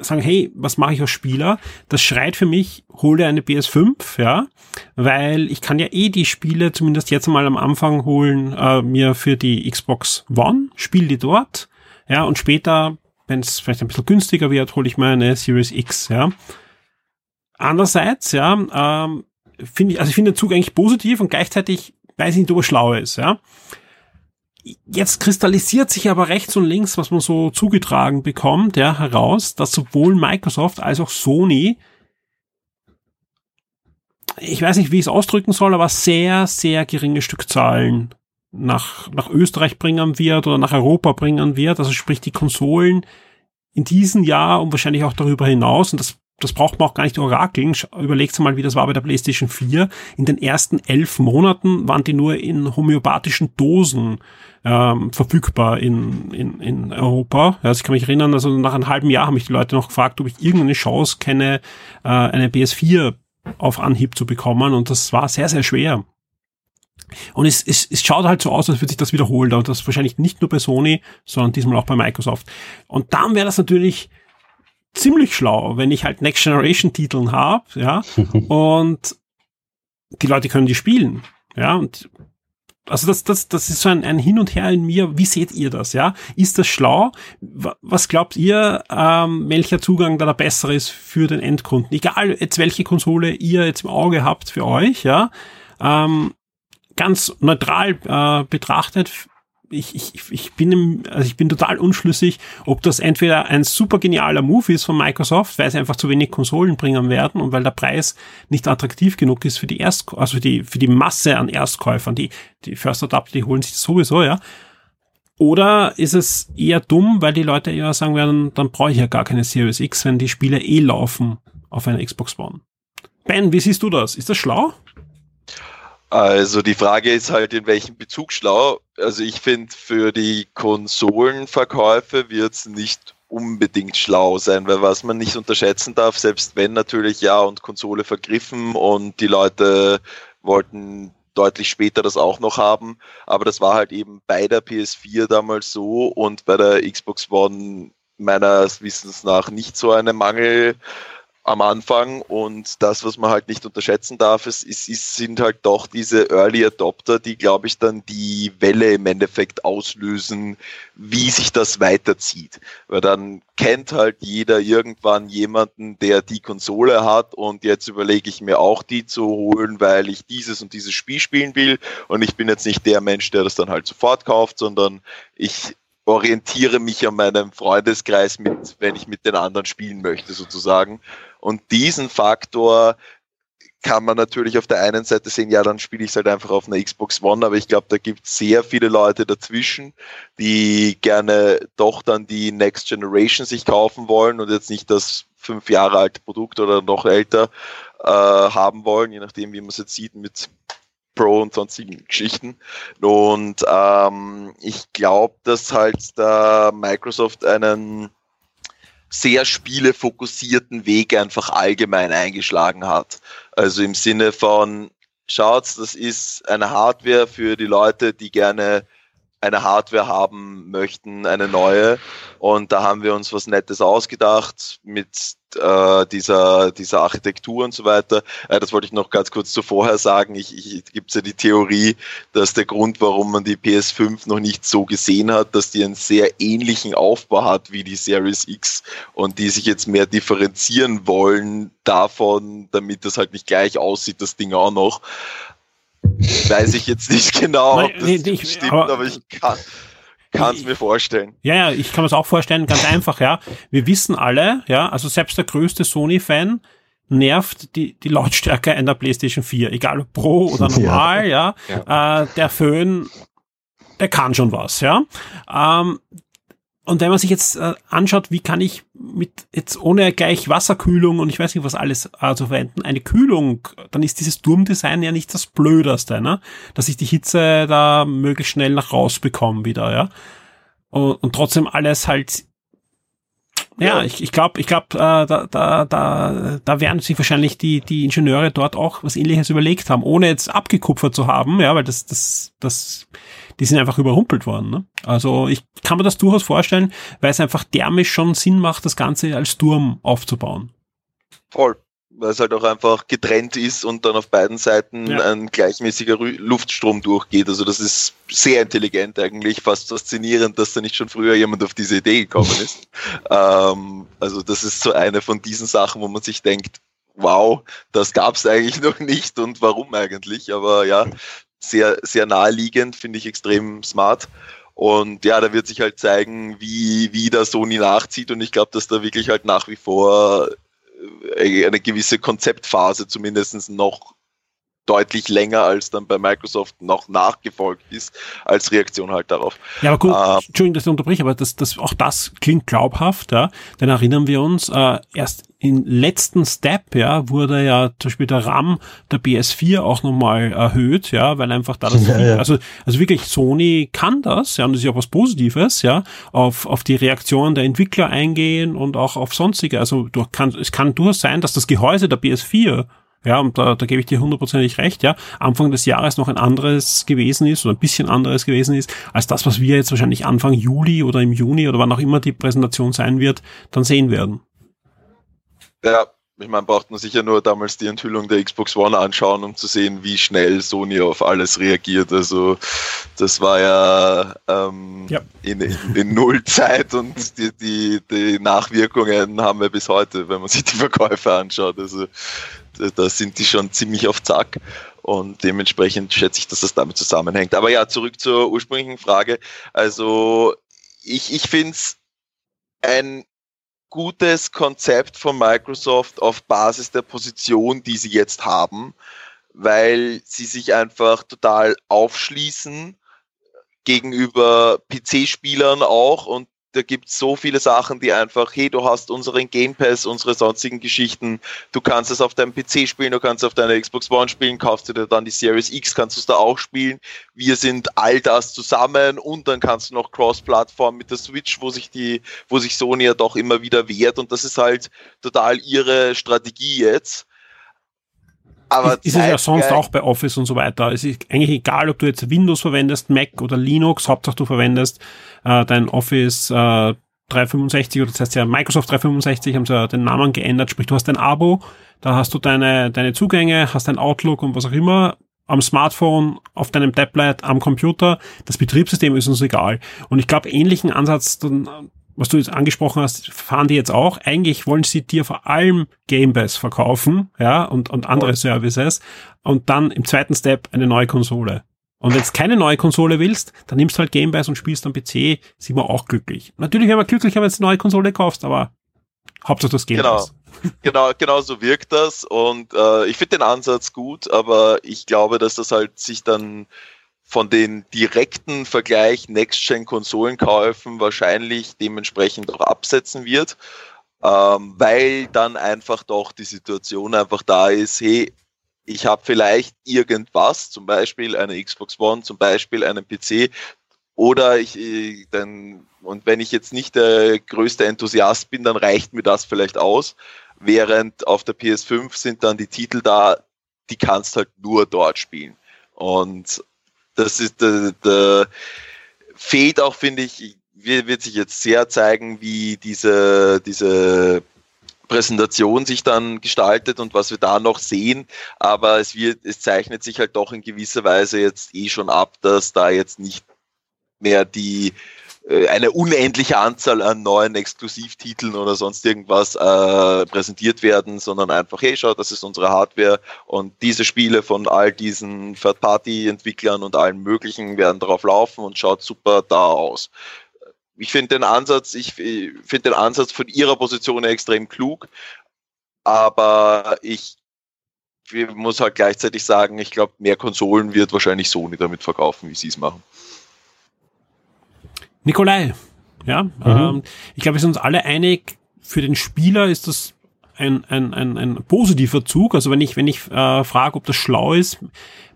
sagen, hey, was mache ich als Spieler? Das schreit für mich, hole eine PS5, ja, weil ich kann ja eh die Spiele zumindest jetzt mal am Anfang holen, äh, mir für die Xbox One, spiele die dort, ja, und später wenn es vielleicht ein bisschen günstiger wird, hole ich mir eine Series X, ja. Andererseits, ja, ähm, finde ich, also ich finde den Zug eigentlich positiv und gleichzeitig weiß ich nicht, ob er schlau ist, ja. Jetzt kristallisiert sich aber rechts und links, was man so zugetragen bekommt, ja, heraus, dass sowohl Microsoft als auch Sony ich weiß nicht, wie ich es ausdrücken soll, aber sehr, sehr geringe Stückzahlen nach, nach Österreich bringen wird oder nach Europa bringen wird. Also sprich die Konsolen in diesem Jahr und wahrscheinlich auch darüber hinaus. Und das, das braucht man auch gar nicht orakeln. Überlegt mal, wie das war bei der PlayStation 4. In den ersten elf Monaten waren die nur in homöopathischen Dosen ähm, verfügbar in, in, in Europa. Also ich kann mich erinnern, also nach einem halben Jahr haben mich die Leute noch gefragt, ob ich irgendeine Chance kenne, äh, eine PS4 auf Anhieb zu bekommen. Und das war sehr, sehr schwer. Und es, es, es schaut halt so aus, als würde sich das wiederholen. Und das wahrscheinlich nicht nur bei Sony, sondern diesmal auch bei Microsoft. Und dann wäre das natürlich ziemlich schlau, wenn ich halt Next Generation Titeln habe, ja, und die Leute können die spielen. Ja, und also das, das, das ist so ein, ein Hin und Her in mir. Wie seht ihr das? Ja, ist das schlau? Was glaubt ihr, ähm, welcher Zugang da der bessere ist für den Endkunden? Egal jetzt welche Konsole ihr jetzt im Auge habt für euch, ja. Ähm, ganz neutral äh, betrachtet ich, ich, ich bin im, also ich bin total unschlüssig, ob das entweder ein super genialer Move ist von Microsoft, weil sie einfach zu wenig Konsolen bringen werden und weil der Preis nicht attraktiv genug ist für die Erst, also für die, für die Masse an Erstkäufern, die, die First Adapter, die holen sich sowieso, ja. Oder ist es eher dumm, weil die Leute eher sagen werden, dann brauche ich ja gar keine Series X, wenn die Spiele eh laufen auf einer Xbox One. Ben, wie siehst du das? Ist das schlau? Also die Frage ist halt, in welchem Bezug schlau. Also ich finde, für die Konsolenverkäufe wird es nicht unbedingt schlau sein, weil was man nicht unterschätzen darf, selbst wenn natürlich ja und Konsole vergriffen und die Leute wollten deutlich später das auch noch haben, aber das war halt eben bei der PS4 damals so und bei der Xbox One meines Wissens nach nicht so eine Mangel am Anfang und das, was man halt nicht unterschätzen darf, ist, ist, ist sind halt doch diese Early Adopter, die, glaube ich, dann die Welle im Endeffekt auslösen, wie sich das weiterzieht. Weil dann kennt halt jeder irgendwann jemanden, der die Konsole hat und jetzt überlege ich mir auch die zu holen, weil ich dieses und dieses Spiel spielen will und ich bin jetzt nicht der Mensch, der das dann halt sofort kauft, sondern ich orientiere mich an meinem Freundeskreis mit, wenn ich mit den anderen spielen möchte, sozusagen. Und diesen Faktor kann man natürlich auf der einen Seite sehen, ja, dann spiele ich es halt einfach auf einer Xbox One, aber ich glaube, da gibt es sehr viele Leute dazwischen, die gerne doch dann die Next Generation sich kaufen wollen und jetzt nicht das fünf Jahre alte Produkt oder noch älter äh, haben wollen, je nachdem, wie man es jetzt sieht mit Pro und sonstigen Geschichten. Und ähm, ich glaube, dass halt da Microsoft einen sehr spielefokussierten Weg einfach allgemein eingeschlagen hat. Also im Sinne von, schaut, das ist eine Hardware für die Leute, die gerne eine Hardware haben möchten, eine neue. Und da haben wir uns was Nettes ausgedacht mit äh, dieser, dieser Architektur und so weiter. Äh, das wollte ich noch ganz kurz zuvor sagen. Ich, ich gibt ja die Theorie, dass der Grund, warum man die PS5 noch nicht so gesehen hat, dass die einen sehr ähnlichen Aufbau hat wie die Series X und die sich jetzt mehr differenzieren wollen davon, damit das halt nicht gleich aussieht, das Ding auch noch. Weiß ich jetzt nicht genau, ob das nee, nee, stimmt, aber, aber ich kann kann es mir vorstellen. Ja, ja, ich kann mir es auch vorstellen, ganz einfach, ja. Wir wissen alle, ja, also selbst der größte Sony-Fan nervt die, die Lautstärke einer PlayStation 4, egal ob Pro oder normal, ja. ja. Äh, der Föhn, der kann schon was, ja. Ähm, und wenn man sich jetzt äh, anschaut, wie kann ich mit jetzt ohne gleich Wasserkühlung und ich weiß nicht was alles äh, zu verwenden, eine Kühlung, dann ist dieses Turmdesign ja nicht das Blöderste, ne? Dass ich die Hitze da möglichst schnell nach raus bekomme wieder, ja. Und, und trotzdem alles halt ja, ich, ich glaube, ich glaube, äh, da, da, da, da werden sich wahrscheinlich die, die Ingenieure dort auch was ähnliches überlegt haben, ohne jetzt abgekupfert zu haben, ja, weil das, das, das, die sind einfach überrumpelt worden. Ne? Also ich kann mir das durchaus vorstellen, weil es einfach thermisch schon Sinn macht, das Ganze als Turm aufzubauen. Voll weil es halt auch einfach getrennt ist und dann auf beiden Seiten ja. ein gleichmäßiger Luftstrom durchgeht. Also das ist sehr intelligent eigentlich, fast faszinierend, dass da nicht schon früher jemand auf diese Idee gekommen ist. ähm, also das ist so eine von diesen Sachen, wo man sich denkt, wow, das gab es eigentlich noch nicht und warum eigentlich? Aber ja, sehr, sehr naheliegend, finde ich extrem smart. Und ja, da wird sich halt zeigen, wie, wie da Sony nachzieht. Und ich glaube, dass da wirklich halt nach wie vor äh, eine gewisse Konzeptphase zumindest noch deutlich länger als dann bei Microsoft noch nachgefolgt ist, als Reaktion halt darauf. Ja, aber gut, ähm, Entschuldigung, dass ich unterbreche, aber das, das, auch das klingt glaubhaft, ja. Denn erinnern wir uns, äh, erst im letzten Step, ja, wurde ja zum Beispiel der RAM der PS4 auch nochmal erhöht, ja, weil einfach da das, ja, ja. also, also wirklich Sony kann das, ja, und das ist ja auch was Positives, ja, auf, auf die Reaktionen der Entwickler eingehen und auch auf sonstige, also du kannst, es kann durchaus sein, dass das Gehäuse der PS4 ja, und da, da gebe ich dir hundertprozentig recht, ja, Anfang des Jahres noch ein anderes gewesen ist oder ein bisschen anderes gewesen ist, als das, was wir jetzt wahrscheinlich Anfang Juli oder im Juni oder wann auch immer die Präsentation sein wird, dann sehen werden. Ja, ich meine, braucht man sicher nur damals die Enthüllung der Xbox One anschauen, um zu sehen, wie schnell Sony auf alles reagiert. Also das war ja, ähm, ja. In, in, in Nullzeit und die, die, die Nachwirkungen haben wir bis heute, wenn man sich die Verkäufe anschaut. Also da, sind die schon ziemlich auf Zack. Und dementsprechend schätze ich, dass das damit zusammenhängt. Aber ja, zurück zur ursprünglichen Frage. Also ich, ich finde es ein gutes Konzept von Microsoft auf Basis der Position, die sie jetzt haben, weil sie sich einfach total aufschließen gegenüber PC-Spielern auch und da gibt es so viele Sachen, die einfach, hey, du hast unseren Game Pass, unsere sonstigen Geschichten, du kannst es auf deinem PC spielen, du kannst es auf deiner Xbox One spielen, kaufst du dir dann die Series X, kannst du es da auch spielen. Wir sind all das zusammen und dann kannst du noch Cross-Plattform mit der Switch, wo sich die, wo sich Sony ja doch immer wieder wehrt und das ist halt total ihre Strategie jetzt. Aber ist, ist es ja sonst auch bei Office und so weiter. Es ist eigentlich egal, ob du jetzt Windows verwendest, Mac oder Linux, Hauptsache du verwendest äh, dein Office äh, 365 oder das heißt ja Microsoft 365 haben sie ja den Namen geändert, sprich du hast ein Abo, da hast du deine, deine Zugänge, hast dein Outlook und was auch immer am Smartphone, auf deinem Tablet, am Computer. Das Betriebssystem ist uns egal. Und ich glaube, ähnlichen Ansatz dann was du jetzt angesprochen hast, fahren die jetzt auch. Eigentlich wollen sie dir vor allem Game Pass verkaufen, ja, und, und andere. Services. Und dann im zweiten Step eine neue Konsole. Und wenn du keine neue Konsole willst, dann nimmst du halt Game Pass und spielst am PC, sind wir auch glücklich. Natürlich wären wir glücklicher, wenn du eine neue Konsole kaufst, aber Hauptsache das Game genau. Pass. genau, genau so wirkt das. Und äh, ich finde den Ansatz gut, aber ich glaube, dass das halt sich dann von den direkten Vergleich Next-Gen-Konsolenkäufen wahrscheinlich dementsprechend auch absetzen wird, ähm, weil dann einfach doch die Situation einfach da ist, hey, ich habe vielleicht irgendwas, zum Beispiel eine Xbox One, zum Beispiel einen PC, oder ich äh, dann, und wenn ich jetzt nicht der größte Enthusiast bin, dann reicht mir das vielleicht aus. Während auf der PS5 sind dann die Titel da, die kannst halt nur dort spielen. Und das ist der, der fehlt auch, finde ich, wird sich jetzt sehr zeigen, wie diese, diese Präsentation sich dann gestaltet und was wir da noch sehen. Aber es wird, es zeichnet sich halt doch in gewisser Weise jetzt eh schon ab, dass da jetzt nicht mehr die eine unendliche Anzahl an neuen Exklusivtiteln oder sonst irgendwas äh, präsentiert werden, sondern einfach, hey, schau, das ist unsere Hardware und diese Spiele von all diesen Third-Party-Entwicklern und allen möglichen werden darauf laufen und schaut super da aus. Ich finde den Ansatz, ich finde den Ansatz von ihrer Position extrem klug, aber ich muss halt gleichzeitig sagen, ich glaube, mehr Konsolen wird wahrscheinlich Sony damit verkaufen, wie sie es machen. Nikolai, ja, mhm. ähm, ich glaube, wir sind uns alle einig, für den Spieler ist das ein, ein, ein, ein positiver Zug. Also wenn ich, wenn ich äh, frage, ob das schlau ist,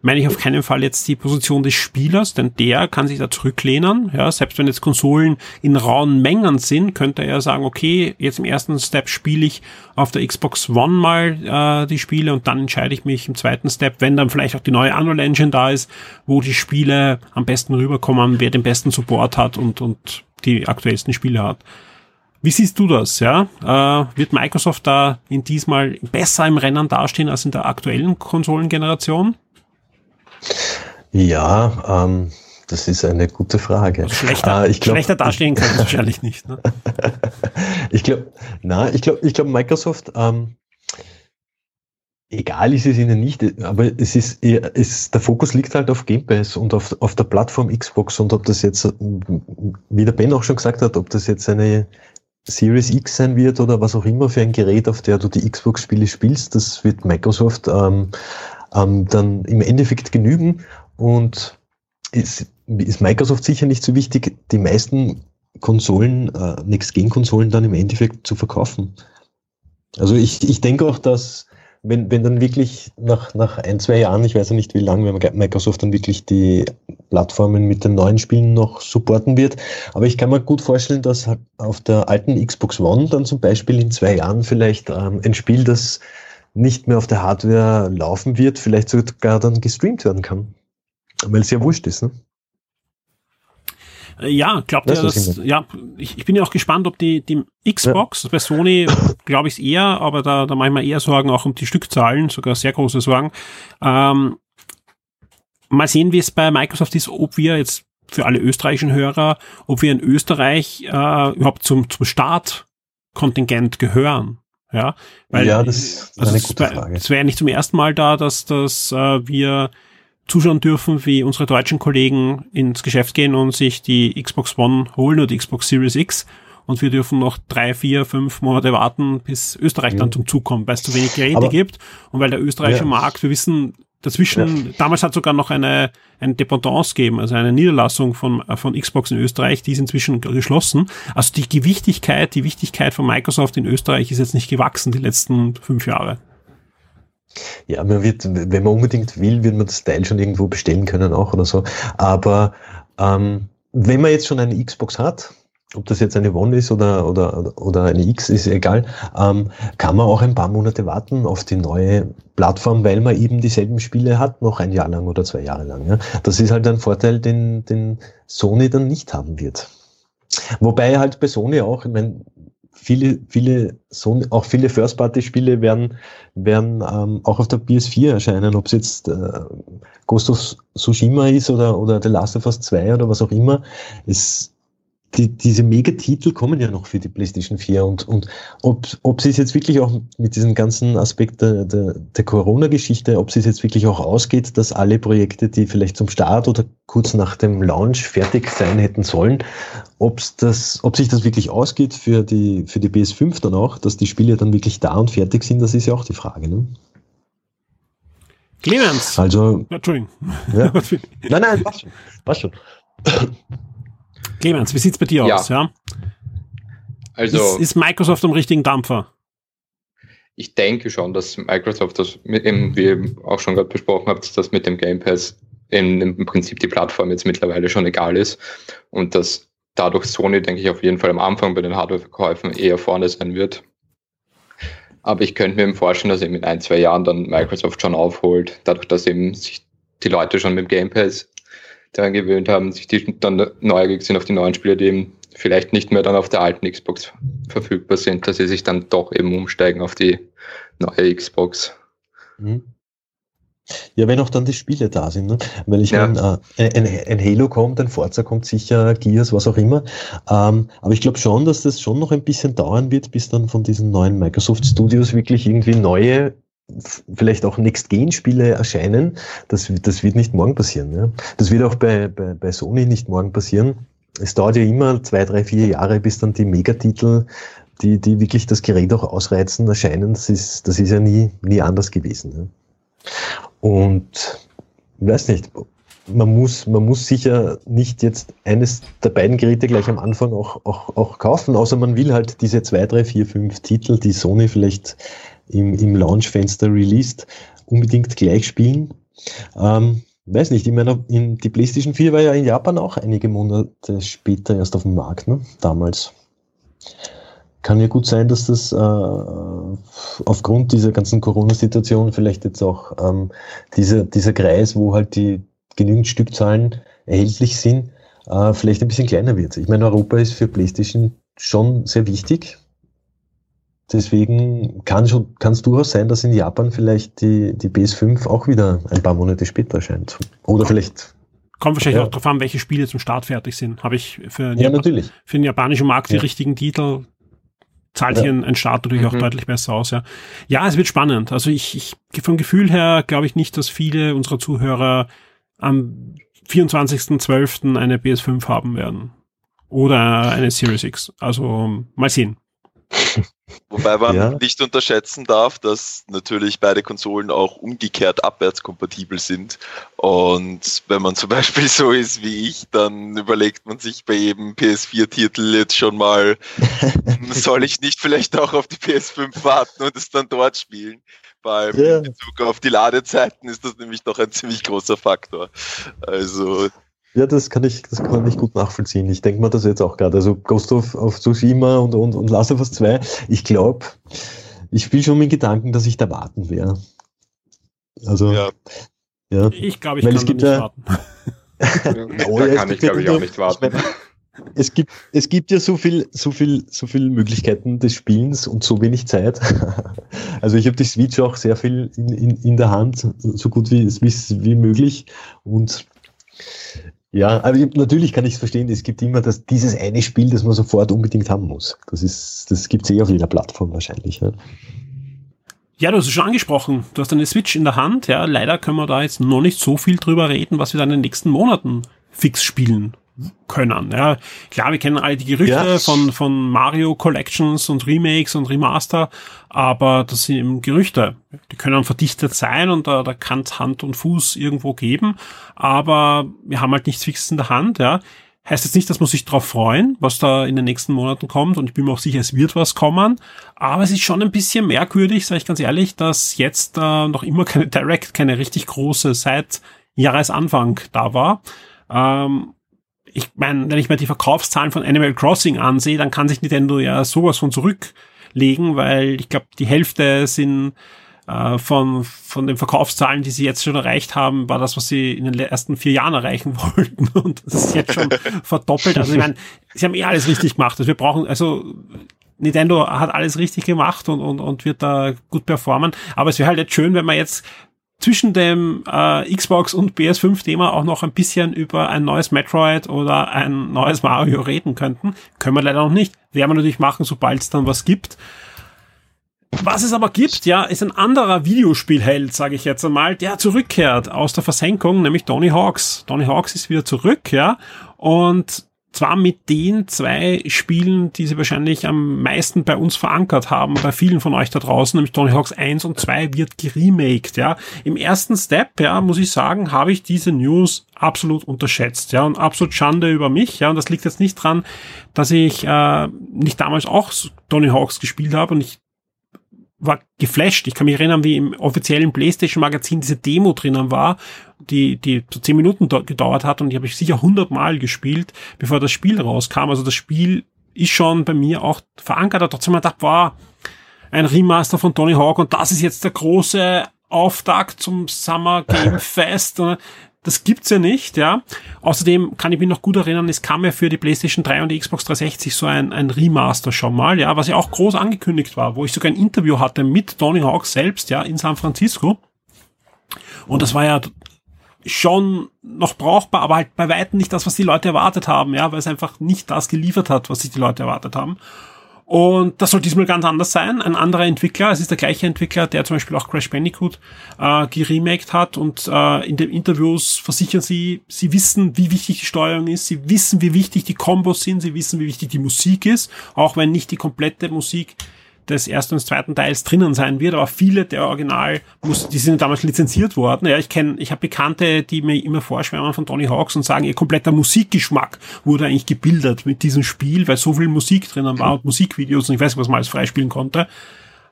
meine ich auf keinen Fall jetzt die Position des Spielers, denn der kann sich da zurücklehnen. Ja, selbst wenn jetzt Konsolen in rauen Mengen sind, könnte er sagen, okay, jetzt im ersten Step spiele ich auf der Xbox One mal äh, die Spiele und dann entscheide ich mich im zweiten Step, wenn dann vielleicht auch die neue Unreal Engine da ist, wo die Spiele am besten rüberkommen, wer den besten Support hat und, und die aktuellsten Spiele hat. Wie siehst du das? Ja, äh, wird Microsoft da in diesmal besser im Rennen dastehen als in der aktuellen Konsolengeneration? Ja, ähm, das ist eine gute Frage. Also schlechter, äh, glaub, schlechter dastehen kann es wahrscheinlich nicht. Ne? ich glaube, na, ich glaube, ich glaube, Microsoft, ähm, egal ist es ihnen nicht, aber es ist, es, der Fokus liegt halt auf Game Pass und auf, auf der Plattform Xbox und ob das jetzt, wie der Ben auch schon gesagt hat, ob das jetzt eine Series X sein wird oder was auch immer für ein Gerät, auf der du die Xbox-Spiele spielst, das wird Microsoft ähm, ähm, dann im Endeffekt genügen und ist, ist Microsoft sicher nicht so wichtig, die meisten Konsolen, äh, Next-Gen-Konsolen dann im Endeffekt zu verkaufen. Also ich, ich denke auch, dass wenn, wenn dann wirklich nach, nach ein, zwei Jahren, ich weiß ja nicht wie lange, wenn Microsoft dann wirklich die Plattformen mit den neuen Spielen noch supporten wird, aber ich kann mir gut vorstellen, dass halt auf der alten Xbox One dann zum Beispiel in zwei Jahren vielleicht ähm, ein Spiel, das nicht mehr auf der Hardware laufen wird, vielleicht sogar dann gestreamt werden kann. Weil es ja wurscht ist, ne? Äh, ja, glaubt ihr, dass, ja, ich, ich bin ja auch gespannt, ob die, die Xbox, ja. bei Sony glaube ich es eher, aber da, da mache ich mir eher Sorgen auch um die Stückzahlen, sogar sehr große Sorgen. Ähm, mal sehen, wie es bei Microsoft ist, ob wir jetzt für alle österreichischen Hörer, ob wir in Österreich äh, überhaupt zum, zum Startkontingent gehören. Ja, weil, ja das, das ist eine gute Frage. Es wäre nicht zum ersten Mal da, dass, dass äh, wir zuschauen dürfen, wie unsere deutschen Kollegen ins Geschäft gehen und sich die Xbox One holen oder die Xbox Series X. Und wir dürfen noch drei, vier, fünf Monate warten, bis Österreich ja. dann zum Zug kommt, weil es zu wenig Geräte Aber, gibt und weil der österreichische ja. Markt, wir wissen, dazwischen, ja. damals hat sogar noch eine, eine Dependance gegeben, also eine Niederlassung von, von Xbox in Österreich, die ist inzwischen geschlossen. Also die Gewichtigkeit, die Wichtigkeit von Microsoft in Österreich ist jetzt nicht gewachsen die letzten fünf Jahre. Ja, man wird, wenn man unbedingt will, wird man das Teil schon irgendwo bestellen können auch oder so. Aber ähm, wenn man jetzt schon eine Xbox hat, ob das jetzt eine One ist oder, oder, oder eine X, ist egal, ähm, kann man auch ein paar Monate warten auf die neue Plattform, weil man eben dieselben Spiele hat, noch ein Jahr lang oder zwei Jahre lang. Ja. Das ist halt ein Vorteil, den, den Sony dann nicht haben wird. Wobei halt bei Sony auch, ich meine, viele, viele, Sony, auch viele First-Party-Spiele werden, werden ähm, auch auf der PS4 erscheinen, ob es jetzt äh, Ghost of Tsushima ist oder, oder The Last of Us 2 oder was auch immer. Es, die, diese Megatitel kommen ja noch für die PlayStation 4 und, und ob, ob sie es jetzt wirklich auch mit diesem ganzen Aspekt der, der, der Corona-Geschichte, ob sie es jetzt wirklich auch ausgeht, dass alle Projekte, die vielleicht zum Start oder kurz nach dem Launch fertig sein hätten sollen, ob's das, ob sich das wirklich ausgeht für die, für die PS5 dann auch, dass die Spiele dann wirklich da und fertig sind, das ist ja auch die Frage. Ne? Clemens! Also. Entschuldigung. Ja. nein, nein, passt schon. Passt schon. Clemens, wie sieht's bei dir ja. aus? Ja? Also, ist, ist, Microsoft am richtigen Dampfer? Ich denke schon, dass Microsoft das, mit, wie ihr auch schon gerade besprochen habt, dass mit dem Game Pass in, im Prinzip die Plattform jetzt mittlerweile schon egal ist und dass dadurch Sony, denke ich, auf jeden Fall am Anfang bei den Hardware-Verkäufen eher vorne sein wird. Aber ich könnte mir eben vorstellen, dass eben in ein, zwei Jahren dann Microsoft schon aufholt, dadurch, dass eben sich die Leute schon mit dem Game Pass daran gewöhnt haben, sich die dann neugierig sind auf die neuen Spiele, die eben vielleicht nicht mehr dann auf der alten Xbox verfügbar sind, dass sie sich dann doch eben umsteigen auf die neue Xbox. Mhm. Ja, wenn auch dann die Spiele da sind, ne? weil ich ja. meine, äh, ein, ein, Halo kommt, ein Forza kommt sicher, Gears, was auch immer. Ähm, aber ich glaube schon, dass das schon noch ein bisschen dauern wird, bis dann von diesen neuen Microsoft Studios wirklich irgendwie neue vielleicht auch Next-Gen-Spiele erscheinen. Das, das wird nicht morgen passieren. Ja. Das wird auch bei, bei, bei Sony nicht morgen passieren. Es dauert ja immer zwei, drei, vier Jahre, bis dann die Megatitel, die, die wirklich das Gerät auch ausreizen, erscheinen. Das ist, das ist ja nie, nie anders gewesen. Ja. Und ich weiß nicht, man muss, man muss sicher nicht jetzt eines der beiden Geräte gleich am Anfang auch, auch, auch kaufen, außer man will halt diese zwei, drei, vier, fünf Titel, die Sony vielleicht im, im Launchfenster released, unbedingt gleich spielen. Ähm, weiß nicht, ich meine, in, die PlayStation 4 war ja in Japan auch einige Monate später erst auf dem Markt, ne? damals. Kann ja gut sein, dass das äh, aufgrund dieser ganzen Corona-Situation vielleicht jetzt auch ähm, dieser, dieser Kreis, wo halt die genügend Stückzahlen erhältlich sind, äh, vielleicht ein bisschen kleiner wird. Ich meine, Europa ist für PlayStation schon sehr wichtig. Deswegen kann schon, kann es durchaus sein, dass in Japan vielleicht die, die PS5 auch wieder ein paar Monate später erscheint. Oder vielleicht. Kommt wahrscheinlich ja. auch darauf an, welche Spiele zum Start fertig sind. Habe ich für, ja, Japan, für den japanischen Markt die richtigen Titel, zahlt ja. hier ein, ein Start natürlich mhm. auch deutlich besser aus. Ja, ja es wird spannend. Also ich, ich vom Gefühl her glaube ich nicht, dass viele unserer Zuhörer am 24.12. eine PS5 haben werden. Oder eine Series X. Also mal sehen. Wobei man ja. nicht unterschätzen darf, dass natürlich beide Konsolen auch umgekehrt abwärtskompatibel sind. Und wenn man zum Beispiel so ist wie ich, dann überlegt man sich bei jedem PS4-Titel jetzt schon mal, soll ich nicht vielleicht auch auf die PS5 warten und es dann dort spielen? Weil ja. in Bezug auf die Ladezeiten ist das nämlich doch ein ziemlich großer Faktor. Also ja, das kann ich, das kann man nicht gut nachvollziehen. Ich denke mal das jetzt auch gerade. Also Ghost of, of Tsushima und, und, und Last of Us 2. Ich glaube, ich spiele schon mit Gedanken, dass ich da warten werde. Also, ja. ja. Ich glaube, ich Weil kann es gibt nicht ja, warten. oh, da ja, kann ich, glaube ich, auch nicht warten. es gibt, es gibt ja so viel, so viel, so viel Möglichkeiten des Spielens und so wenig Zeit. Also ich habe die Switch auch sehr viel in, in, in der Hand, so gut wie, wie, wie möglich. Und ja, aber natürlich kann ich es verstehen, es gibt immer das, dieses eine Spiel, das man sofort unbedingt haben muss. Das ist, das gibt es eh auf jeder Plattform wahrscheinlich. Ja. Ja, du hast es schon angesprochen. Du hast eine Switch in der Hand. Ja, leider können wir da jetzt noch nicht so viel drüber reden, was wir dann in den nächsten Monaten fix spielen können. Ja, klar, wir kennen alle die Gerüchte ja. von, von Mario Collections und Remakes und Remaster, aber das sind eben Gerüchte. Die können verdichtet sein und da, da kann es Hand und Fuß irgendwo geben, aber wir haben halt nichts Fixes in der Hand, ja. Heißt jetzt nicht, dass man sich darauf freuen, was da in den nächsten Monaten kommt und ich bin mir auch sicher, es wird was kommen, aber es ist schon ein bisschen merkwürdig, sage ich ganz ehrlich, dass jetzt äh, noch immer keine Direct, keine richtig große seit Jahresanfang da war. Ähm, ich meine, wenn ich mir die Verkaufszahlen von Animal Crossing ansehe, dann kann sich Nintendo ja sowas von zurücklegen, weil ich glaube, die Hälfte sind äh, von, von den Verkaufszahlen, die sie jetzt schon erreicht haben, war das, was sie in den ersten vier Jahren erreichen wollten. Und das ist jetzt schon verdoppelt. Also ich meine, sie haben eh alles richtig gemacht. Also wir brauchen, also Nintendo hat alles richtig gemacht und, und, und wird da gut performen. Aber es wäre halt jetzt schön, wenn man jetzt zwischen dem äh, Xbox und PS5-Thema auch noch ein bisschen über ein neues Metroid oder ein neues Mario reden könnten. Können wir leider noch nicht. Werden wir natürlich machen, sobald es dann was gibt. Was es aber gibt, ja, ist ein anderer Videospielheld, sage ich jetzt einmal, der zurückkehrt aus der Versenkung, nämlich Tony Hawks. Tony Hawks ist wieder zurück, ja, und zwar mit den zwei Spielen, die sie wahrscheinlich am meisten bei uns verankert haben, bei vielen von euch da draußen, nämlich Tony Hawks 1 und 2 wird geremaked, ja. Im ersten Step, ja, muss ich sagen, habe ich diese News absolut unterschätzt, ja, und absolut Schande über mich, ja, und das liegt jetzt nicht dran, dass ich äh, nicht damals auch Tony Hawks gespielt habe und ich war geflasht. Ich kann mich erinnern, wie im offiziellen PlayStation Magazin diese Demo drinnen war, die, die so zehn Minuten gedauert hat und die habe ich sicher hundertmal gespielt, bevor das Spiel rauskam. Also das Spiel ist schon bei mir auch verankert. Aber trotzdem gedacht, war ein Remaster von Tony Hawk und das ist jetzt der große Auftakt zum Summer Game Fest. Das gibt's ja nicht, ja. Außerdem kann ich mich noch gut erinnern, es kam ja für die PlayStation 3 und die Xbox 360 so ein, ein Remaster schon mal, ja, was ja auch groß angekündigt war, wo ich sogar ein Interview hatte mit Tony Hawk selbst, ja, in San Francisco. Und das war ja schon noch brauchbar, aber halt bei weitem nicht das, was die Leute erwartet haben, ja, weil es einfach nicht das geliefert hat, was sich die Leute erwartet haben. Und das soll diesmal ganz anders sein. Ein anderer Entwickler, es ist der gleiche Entwickler, der zum Beispiel auch Crash Bandicoot äh, geremaked hat. Und äh, in den Interviews versichern sie, sie wissen, wie wichtig die Steuerung ist, sie wissen, wie wichtig die Kombos sind, sie wissen, wie wichtig die Musik ist, auch wenn nicht die komplette Musik des ersten und zweiten Teils drinnen sein wird, aber viele der Original, muss, die sind damals lizenziert worden. Ja, ich kenne, ich habe Bekannte, die mir immer vorschwärmen von Tony Hawks und sagen, ihr kompletter Musikgeschmack wurde eigentlich gebildet mit diesem Spiel, weil so viel Musik drinnen war und Musikvideos und ich weiß nicht, was man alles freispielen konnte.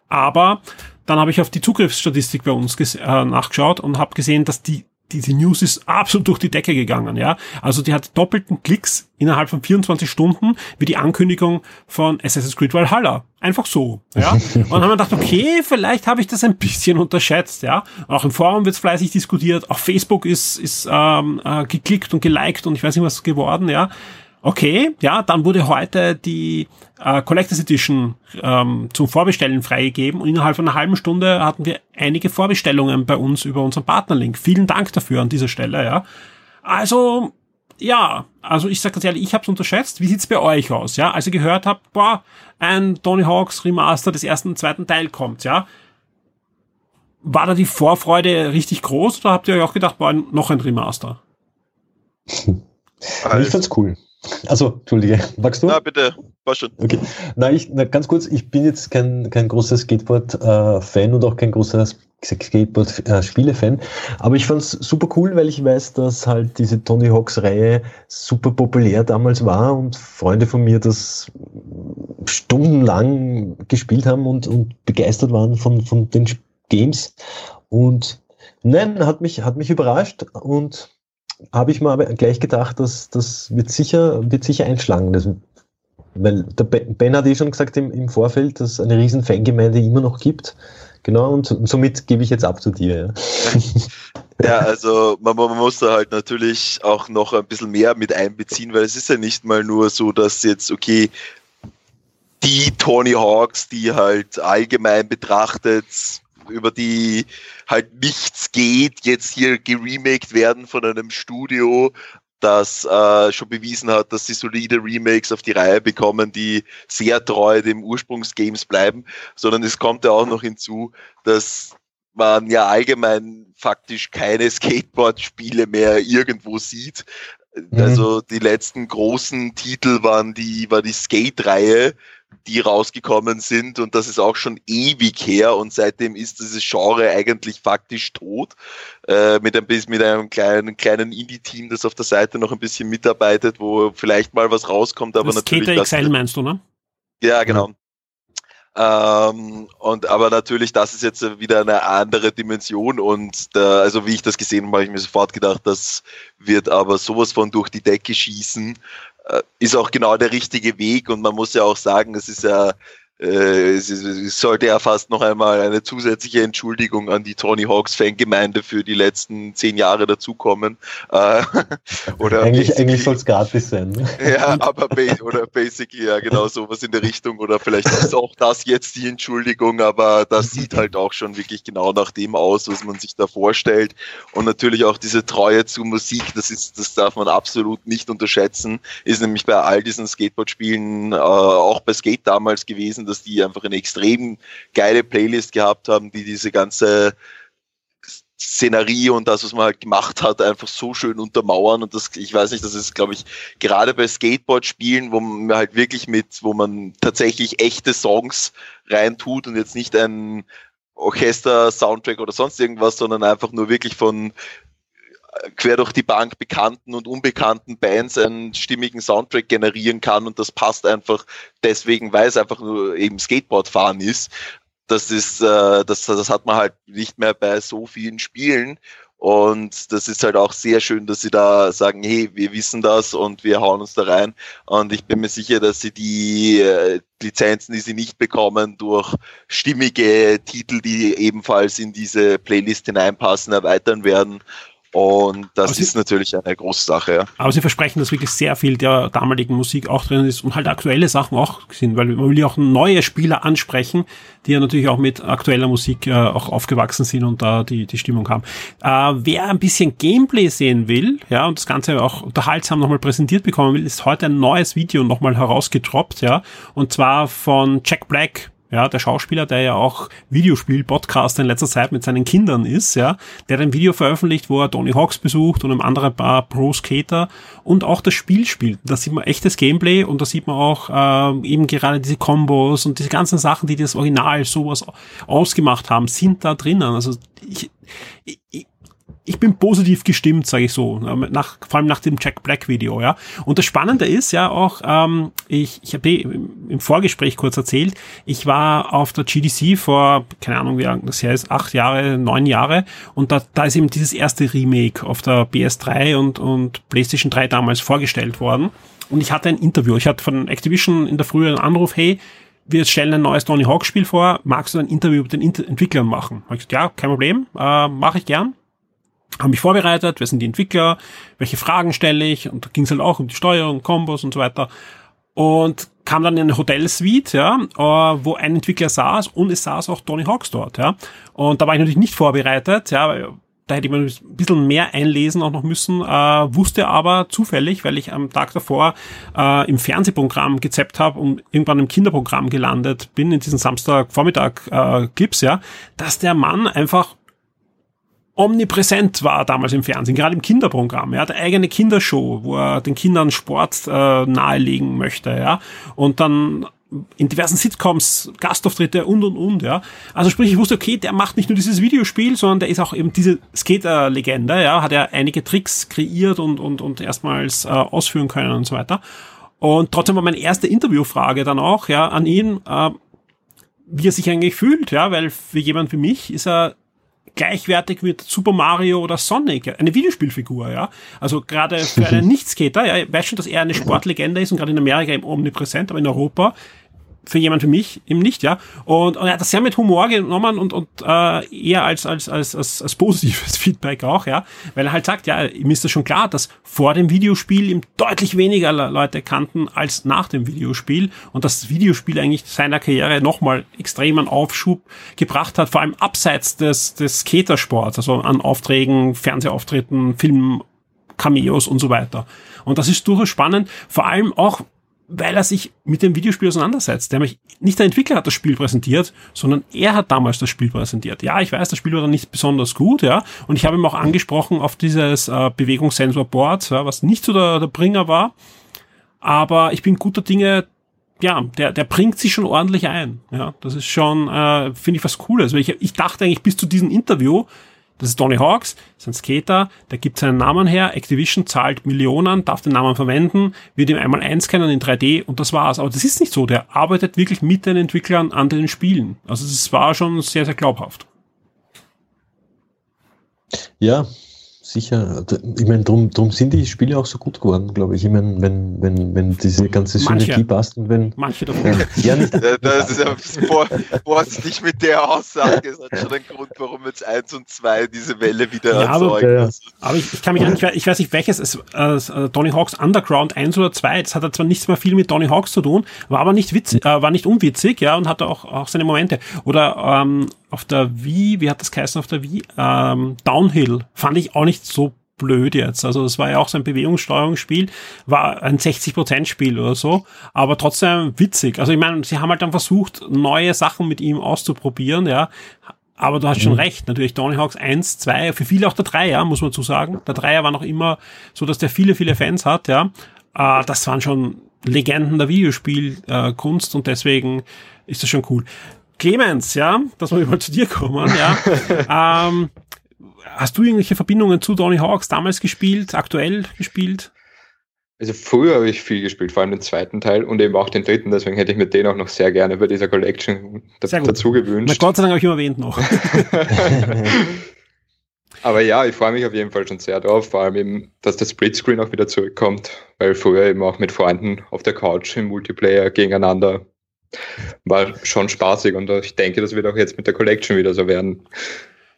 Aber dann habe ich auf die Zugriffsstatistik bei uns äh, nachgeschaut und habe gesehen, dass die diese News ist absolut durch die Decke gegangen, ja. Also die hat doppelten Klicks innerhalb von 24 Stunden wie die Ankündigung von Assassin's Creed Valhalla. Einfach so, ja. Und dann haben wir gedacht, okay, vielleicht habe ich das ein bisschen unterschätzt, ja. Auch im Forum wird es fleißig diskutiert, auf Facebook ist, ist ähm, äh, geklickt und geliked und ich weiß nicht was geworden, ja. Okay, ja, dann wurde heute die äh, Collectors Edition ähm, zum Vorbestellen freigegeben und innerhalb von einer halben Stunde hatten wir einige Vorbestellungen bei uns über unseren Partnerlink. Vielen Dank dafür an dieser Stelle, ja. Also, ja, also ich sage ganz ehrlich, ich habe es unterschätzt. Wie sieht's bei euch aus, ja? Als ihr gehört habt, boah, ein Tony Hawks Remaster des ersten und zweiten Teil kommt, ja? War da die Vorfreude richtig groß oder habt ihr euch auch gedacht, boah, noch ein Remaster? ich fand's cool. Also, Entschuldige, magst du? Na, bitte, war schon. Okay. Na, ich, na, ganz kurz, ich bin jetzt kein, kein großer Skateboard-Fan und auch kein großer Skateboard-Spiele-Fan, aber ich fand es super cool, weil ich weiß, dass halt diese Tony Hawks-Reihe super populär damals war und Freunde von mir das stundenlang gespielt haben und, und begeistert waren von, von den Games. Und nein, hat mich, hat mich überrascht und habe ich mir aber gleich gedacht, dass das wird sicher, wird sicher einschlagen. Das, weil der Ben hat eh schon gesagt im, im Vorfeld, dass es eine riesen Fangemeinde immer noch gibt. Genau, und, und somit gebe ich jetzt ab zu dir. Ja. Ja, also man, man, muss da halt natürlich auch noch ein bisschen mehr mit einbeziehen, weil es ist ja nicht mal nur so, dass jetzt, okay, die Tony Hawks, die halt allgemein betrachtet über die halt nichts geht, jetzt hier geremaked werden von einem Studio, das äh, schon bewiesen hat, dass sie solide Remakes auf die Reihe bekommen, die sehr treu dem Ursprungsgames bleiben, sondern es kommt ja auch noch hinzu, dass man ja allgemein faktisch keine Skateboard-Spiele mehr irgendwo sieht. Mhm. Also die letzten großen Titel waren die, war die Skate-Reihe, die rausgekommen sind und das ist auch schon ewig her und seitdem ist dieses Genre eigentlich faktisch tot. Äh, mit, ein bisschen, mit einem kleinen, kleinen Indie-Team, das auf der Seite noch ein bisschen mitarbeitet, wo vielleicht mal was rauskommt, aber das natürlich. Skater XL meinst du, ne? Ja, genau. Ähm, und aber natürlich, das ist jetzt wieder eine andere Dimension und da, also wie ich das gesehen habe, habe ich mir sofort gedacht, das wird aber sowas von durch die Decke schießen ist auch genau der richtige Weg. Und man muss ja auch sagen, es ist ja äh, sollte ja fast noch einmal eine zusätzliche Entschuldigung an die Tony Hawks Fangemeinde für die letzten zehn Jahre dazukommen. Äh, oder eigentlich eigentlich soll es gratis sein. Ne? Ja, aber oder basically ja genau sowas in der Richtung oder vielleicht ist auch das jetzt die Entschuldigung, aber das sieht halt auch schon wirklich genau nach dem aus, was man sich da vorstellt und natürlich auch diese Treue zu Musik, das ist das darf man absolut nicht unterschätzen, ist nämlich bei all diesen Skateboard-Spielen äh, auch bei Skate damals gewesen dass die einfach eine extrem geile Playlist gehabt haben, die diese ganze Szenerie und das, was man halt gemacht hat, einfach so schön untermauern. Und das, ich weiß nicht, das ist, glaube ich, gerade bei Skateboard-Spielen, wo man halt wirklich mit, wo man tatsächlich echte Songs reintut und jetzt nicht ein Orchester-Soundtrack oder sonst irgendwas, sondern einfach nur wirklich von quer durch die Bank bekannten und unbekannten Bands einen stimmigen Soundtrack generieren kann und das passt einfach deswegen, weil es einfach nur eben Skateboard fahren ist. Das ist, äh, das, das hat man halt nicht mehr bei so vielen Spielen. Und das ist halt auch sehr schön, dass sie da sagen, hey, wir wissen das und wir hauen uns da rein. Und ich bin mir sicher, dass sie die äh, Lizenzen, die sie nicht bekommen, durch stimmige Titel, die ebenfalls in diese Playlist hineinpassen, erweitern werden. Und das aber ist Sie, natürlich eine große Sache. Ja. Aber Sie versprechen, dass wirklich sehr viel der damaligen Musik auch drin ist und halt aktuelle Sachen auch sind, weil man will ja auch neue Spieler ansprechen, die ja natürlich auch mit aktueller Musik äh, auch aufgewachsen sind und da die, die Stimmung haben. Äh, wer ein bisschen Gameplay sehen will, ja, und das Ganze auch unterhaltsam nochmal präsentiert bekommen will, ist heute ein neues Video nochmal herausgetroppt, ja, und zwar von Jack Black, ja, der Schauspieler, der ja auch Videospiel-Podcaster in letzter Zeit mit seinen Kindern ist, ja, der hat ein Video veröffentlicht, wo er Tony Hawks besucht und einem anderen paar Pro-Skater und auch das Spiel spielt. Da sieht man echtes Gameplay und da sieht man auch äh, eben gerade diese Kombos und diese ganzen Sachen, die das Original sowas ausgemacht haben, sind da drinnen. Also ich, ich, ich bin positiv gestimmt, sage ich so, nach, vor allem nach dem Jack Black Video, ja. Und das Spannende ist ja auch, ähm, ich, ich habe im Vorgespräch kurz erzählt, ich war auf der GDC vor, keine Ahnung, wie lange das her ist, acht Jahre, neun Jahre, und da, da ist eben dieses erste Remake auf der PS3 und, und PlayStation 3 damals vorgestellt worden. Und ich hatte ein Interview. Ich hatte von Activision in der Früh einen Anruf, hey, wir stellen ein neues Tony Hawk Spiel vor, magst du ein Interview mit den Entwicklern machen? Hab ich gesagt, ja, kein Problem, äh, mache ich gern habe mich vorbereitet, wer sind die Entwickler, welche Fragen stelle ich und da ging es halt auch um die Steuerung, Kombos und so weiter und kam dann in eine Hotelsuite, ja, äh, wo ein Entwickler saß und es saß auch Tony Hawks dort, ja. Und da war ich natürlich nicht vorbereitet, ja, da hätte ich mir ein bisschen mehr einlesen auch noch müssen, äh, wusste aber zufällig, weil ich am Tag davor äh, im Fernsehprogramm gezappt habe und irgendwann im Kinderprogramm gelandet bin, in diesen Samstagvormittag äh, ja, dass der Mann einfach omnipräsent war damals im Fernsehen, gerade im Kinderprogramm. Er hat eine eigene Kindershow, wo er den Kindern Sport äh, nahelegen möchte, ja. Und dann in diversen Sitcoms Gastauftritte und und und, ja. Also sprich, ich wusste, okay, der macht nicht nur dieses Videospiel, sondern der ist auch eben diese Skater-Legende, ja, hat er einige Tricks kreiert und und und erstmals äh, ausführen können und so weiter. Und trotzdem war meine erste Interviewfrage dann auch, ja, an ihn, äh, wie er sich eigentlich fühlt, ja, weil für jemand wie mich ist er gleichwertig mit Super Mario oder Sonic, eine Videospielfigur, ja. Also gerade für einen Nichtskater, ja, ich weiß schon, dass er eine Sportlegende ist und gerade in Amerika eben omnipräsent, aber in Europa für jemand wie mich eben nicht, ja. Und, und er hat das sehr mit Humor genommen und, und äh, eher als, als, als, als, als positives Feedback auch, ja. Weil er halt sagt, ja, ihm ist das schon klar, dass vor dem Videospiel ihm deutlich weniger Leute kannten als nach dem Videospiel und das Videospiel eigentlich seiner Karriere nochmal extremen Aufschub gebracht hat, vor allem abseits des, des Skatersports, also an Aufträgen, Fernsehauftritten, Film, Cameos und so weiter. Und das ist durchaus spannend, vor allem auch, weil er sich mit dem Videospiel auseinandersetzt. Der nicht der Entwickler hat das Spiel präsentiert, sondern er hat damals das Spiel präsentiert. Ja, ich weiß, das Spiel war dann nicht besonders gut, ja. Und ich habe ihm auch angesprochen auf dieses äh, Bewegungssensor-Board, ja, was nicht so der, der Bringer war. Aber ich bin guter Dinge, ja, der, der bringt sich schon ordentlich ein. Ja, das ist schon, äh, finde ich was Cooles. Weil ich, ich dachte eigentlich bis zu diesem Interview, das ist Tony Hawks, ist ein Skater, der gibt seinen Namen her, Activision zahlt Millionen, darf den Namen verwenden, wird ihm einmal einscannen in 3D und das war's. Aber das ist nicht so, der arbeitet wirklich mit den Entwicklern an den Spielen. Also es war schon sehr, sehr glaubhaft. Ja, sicher. Ich meine, drum, drum sind die Spiele auch so gut geworden, glaube ich. Ich meine, wenn, wenn, wenn diese ganze Synergie passt und wenn. Manche davon. Ja, nicht. das ist ja vor, vorsichtig mit der Aussage. Das hat schon einen Grund, warum jetzt 1 und 2 diese Welle wieder ja, erzeugen. Aber, ja. aber ich, ich kann mich an, ich, ich weiß nicht, welches ist, äh, Tony Hawks Underground 1 oder 2. Das hat zwar nichts mehr viel mit Tony Hawks zu tun, war aber nicht witzig, äh, war nicht unwitzig, ja, und hatte auch, auch seine Momente. Oder ähm, auf der Wii, wie hat das geheißen auf der Wii? Ähm, Downhill fand ich auch nicht so blöd jetzt. Also es war ja auch so ein Bewegungssteuerungsspiel, war ein 60%-Spiel oder so, aber trotzdem witzig. Also ich meine, sie haben halt dann versucht, neue Sachen mit ihm auszuprobieren, ja. Aber du hast schon mhm. recht, natürlich Tony Hawks 1, 2, für viele auch der 3, ja, muss man zu sagen. Der 3er war noch immer so, dass der viele, viele Fans hat, ja. Äh, das waren schon Legenden der Videospielkunst äh, und deswegen ist das schon cool. Clemens, ja, dass wir mal zu dir kommen, ja. ähm, hast du irgendwelche Verbindungen zu Tony Hawks damals gespielt, aktuell gespielt? Also früher habe ich viel gespielt, vor allem den zweiten Teil und eben auch den dritten, deswegen hätte ich mir den auch noch sehr gerne bei dieser Collection dazu gewünscht. Na Gott sei Dank habe ich ihn erwähnt noch. Aber ja, ich freue mich auf jeden Fall schon sehr drauf, vor allem eben, dass der Splitscreen auch wieder zurückkommt, weil früher eben auch mit Freunden auf der Couch im Multiplayer gegeneinander war schon spaßig und ich denke, das wird auch jetzt mit der Collection wieder so werden.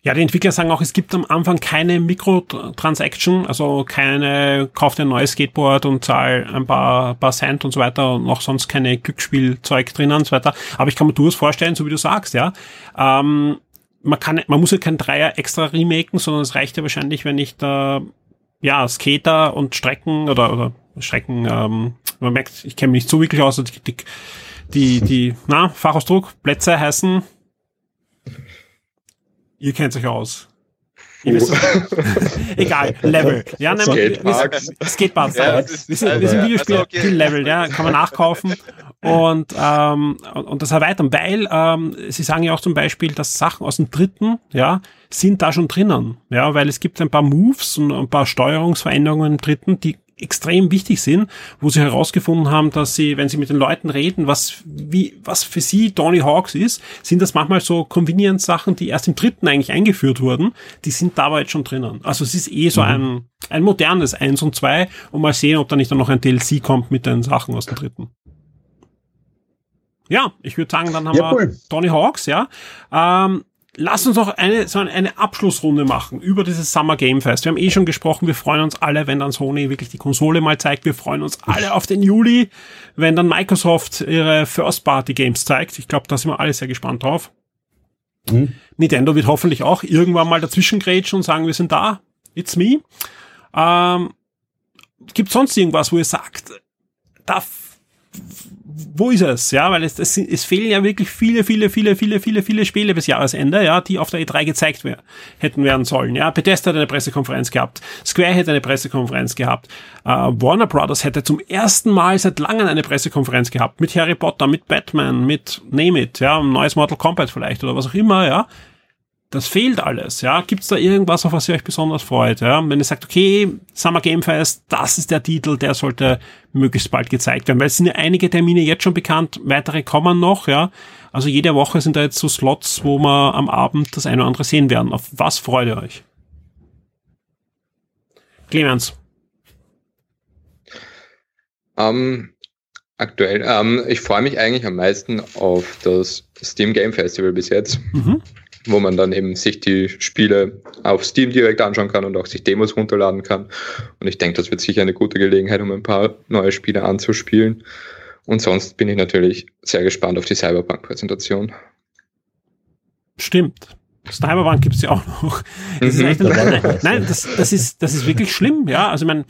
Ja, die Entwickler sagen auch, es gibt am Anfang keine Mikrotransaction, also keine, kauf dir ein neues Skateboard und zahl ein paar, paar Cent und so weiter und noch sonst keine Glücksspielzeug drinnen und so weiter. Aber ich kann mir durchaus vorstellen, so wie du sagst, ja. Ähm, man kann, man muss ja kein Dreier extra remaken, sondern es reicht ja wahrscheinlich, wenn ich da, ja, Skater und Strecken oder, oder Strecken, ähm, man merkt, ich kenne mich nicht so wirklich aus, die, die, die, die na, Fachausdruck, Plätze heißen, Ihr kennt euch aus. Oh. Egal, Level. Ja, nein, Skateparks. Skateparks. Ja, ist, wir, sind, wir sind Videospiel also okay. Level, ja, kann man nachkaufen und, ähm, und das erweitern, weil ähm, sie sagen ja auch zum Beispiel, dass Sachen aus dem dritten, ja, sind da schon drinnen, ja, weil es gibt ein paar Moves und ein paar Steuerungsveränderungen im dritten, die extrem wichtig sind, wo sie herausgefunden haben, dass sie, wenn sie mit den Leuten reden, was, wie, was für sie Tony Hawks ist, sind das manchmal so Convenience-Sachen, die erst im dritten eigentlich eingeführt wurden, die sind dabei jetzt schon drinnen. Also es ist eh so mhm. ein, ein modernes Eins und Zwei und mal sehen, ob da nicht dann noch ein DLC kommt mit den Sachen aus dem dritten. Ja, ich würde sagen, dann haben ja, wir cool. Tony Hawks, ja. Ähm, Lass uns noch eine, so eine Abschlussrunde machen über dieses Summer Game Fest. Wir haben eh schon gesprochen, wir freuen uns alle, wenn dann Sony wirklich die Konsole mal zeigt. Wir freuen uns alle auf den Juli, wenn dann Microsoft ihre First-Party-Games zeigt. Ich glaube, da sind wir alle sehr gespannt drauf. Mhm. Nintendo wird hoffentlich auch irgendwann mal dazwischen grätschen und sagen, wir sind da. It's me. Ähm, Gibt sonst irgendwas, wo ihr sagt, da wo ist es? Ja, weil es, es, es fehlen ja wirklich viele, viele, viele, viele, viele, viele Spiele bis Jahresende, ja, die auf der E3 gezeigt wär, hätten werden sollen. Ja, Bethesda hätte eine Pressekonferenz gehabt, Square hätte eine Pressekonferenz gehabt, äh, Warner Brothers hätte zum ersten Mal seit langem eine Pressekonferenz gehabt mit Harry Potter, mit Batman, mit Name It, ja, ein neues Mortal Kombat vielleicht oder was auch immer, ja. Das fehlt alles, ja. Gibt's da irgendwas, auf was ihr euch besonders freut, ja? Wenn ihr sagt, okay, Summer Game Fest, das ist der Titel, der sollte möglichst bald gezeigt werden, weil es sind ja einige Termine jetzt schon bekannt, weitere kommen noch, ja. Also jede Woche sind da jetzt so Slots, wo wir am Abend das eine oder andere sehen werden. Auf was freut ihr euch? Clemens. Ähm, Aktuell, ähm, ich freue mich eigentlich am meisten auf das Steam Game Festival bis jetzt, mhm. Wo man dann eben sich die Spiele auf Steam direkt anschauen kann und auch sich Demos runterladen kann. Und ich denke, das wird sicher eine gute Gelegenheit, um ein paar neue Spiele anzuspielen. Und sonst bin ich natürlich sehr gespannt auf die Cyberpunk-Präsentation. Stimmt. Cyberpunk gibt es ja auch noch. Das mhm. ist nein, nein das, das, ist, das ist wirklich schlimm, ja. Also ich meine,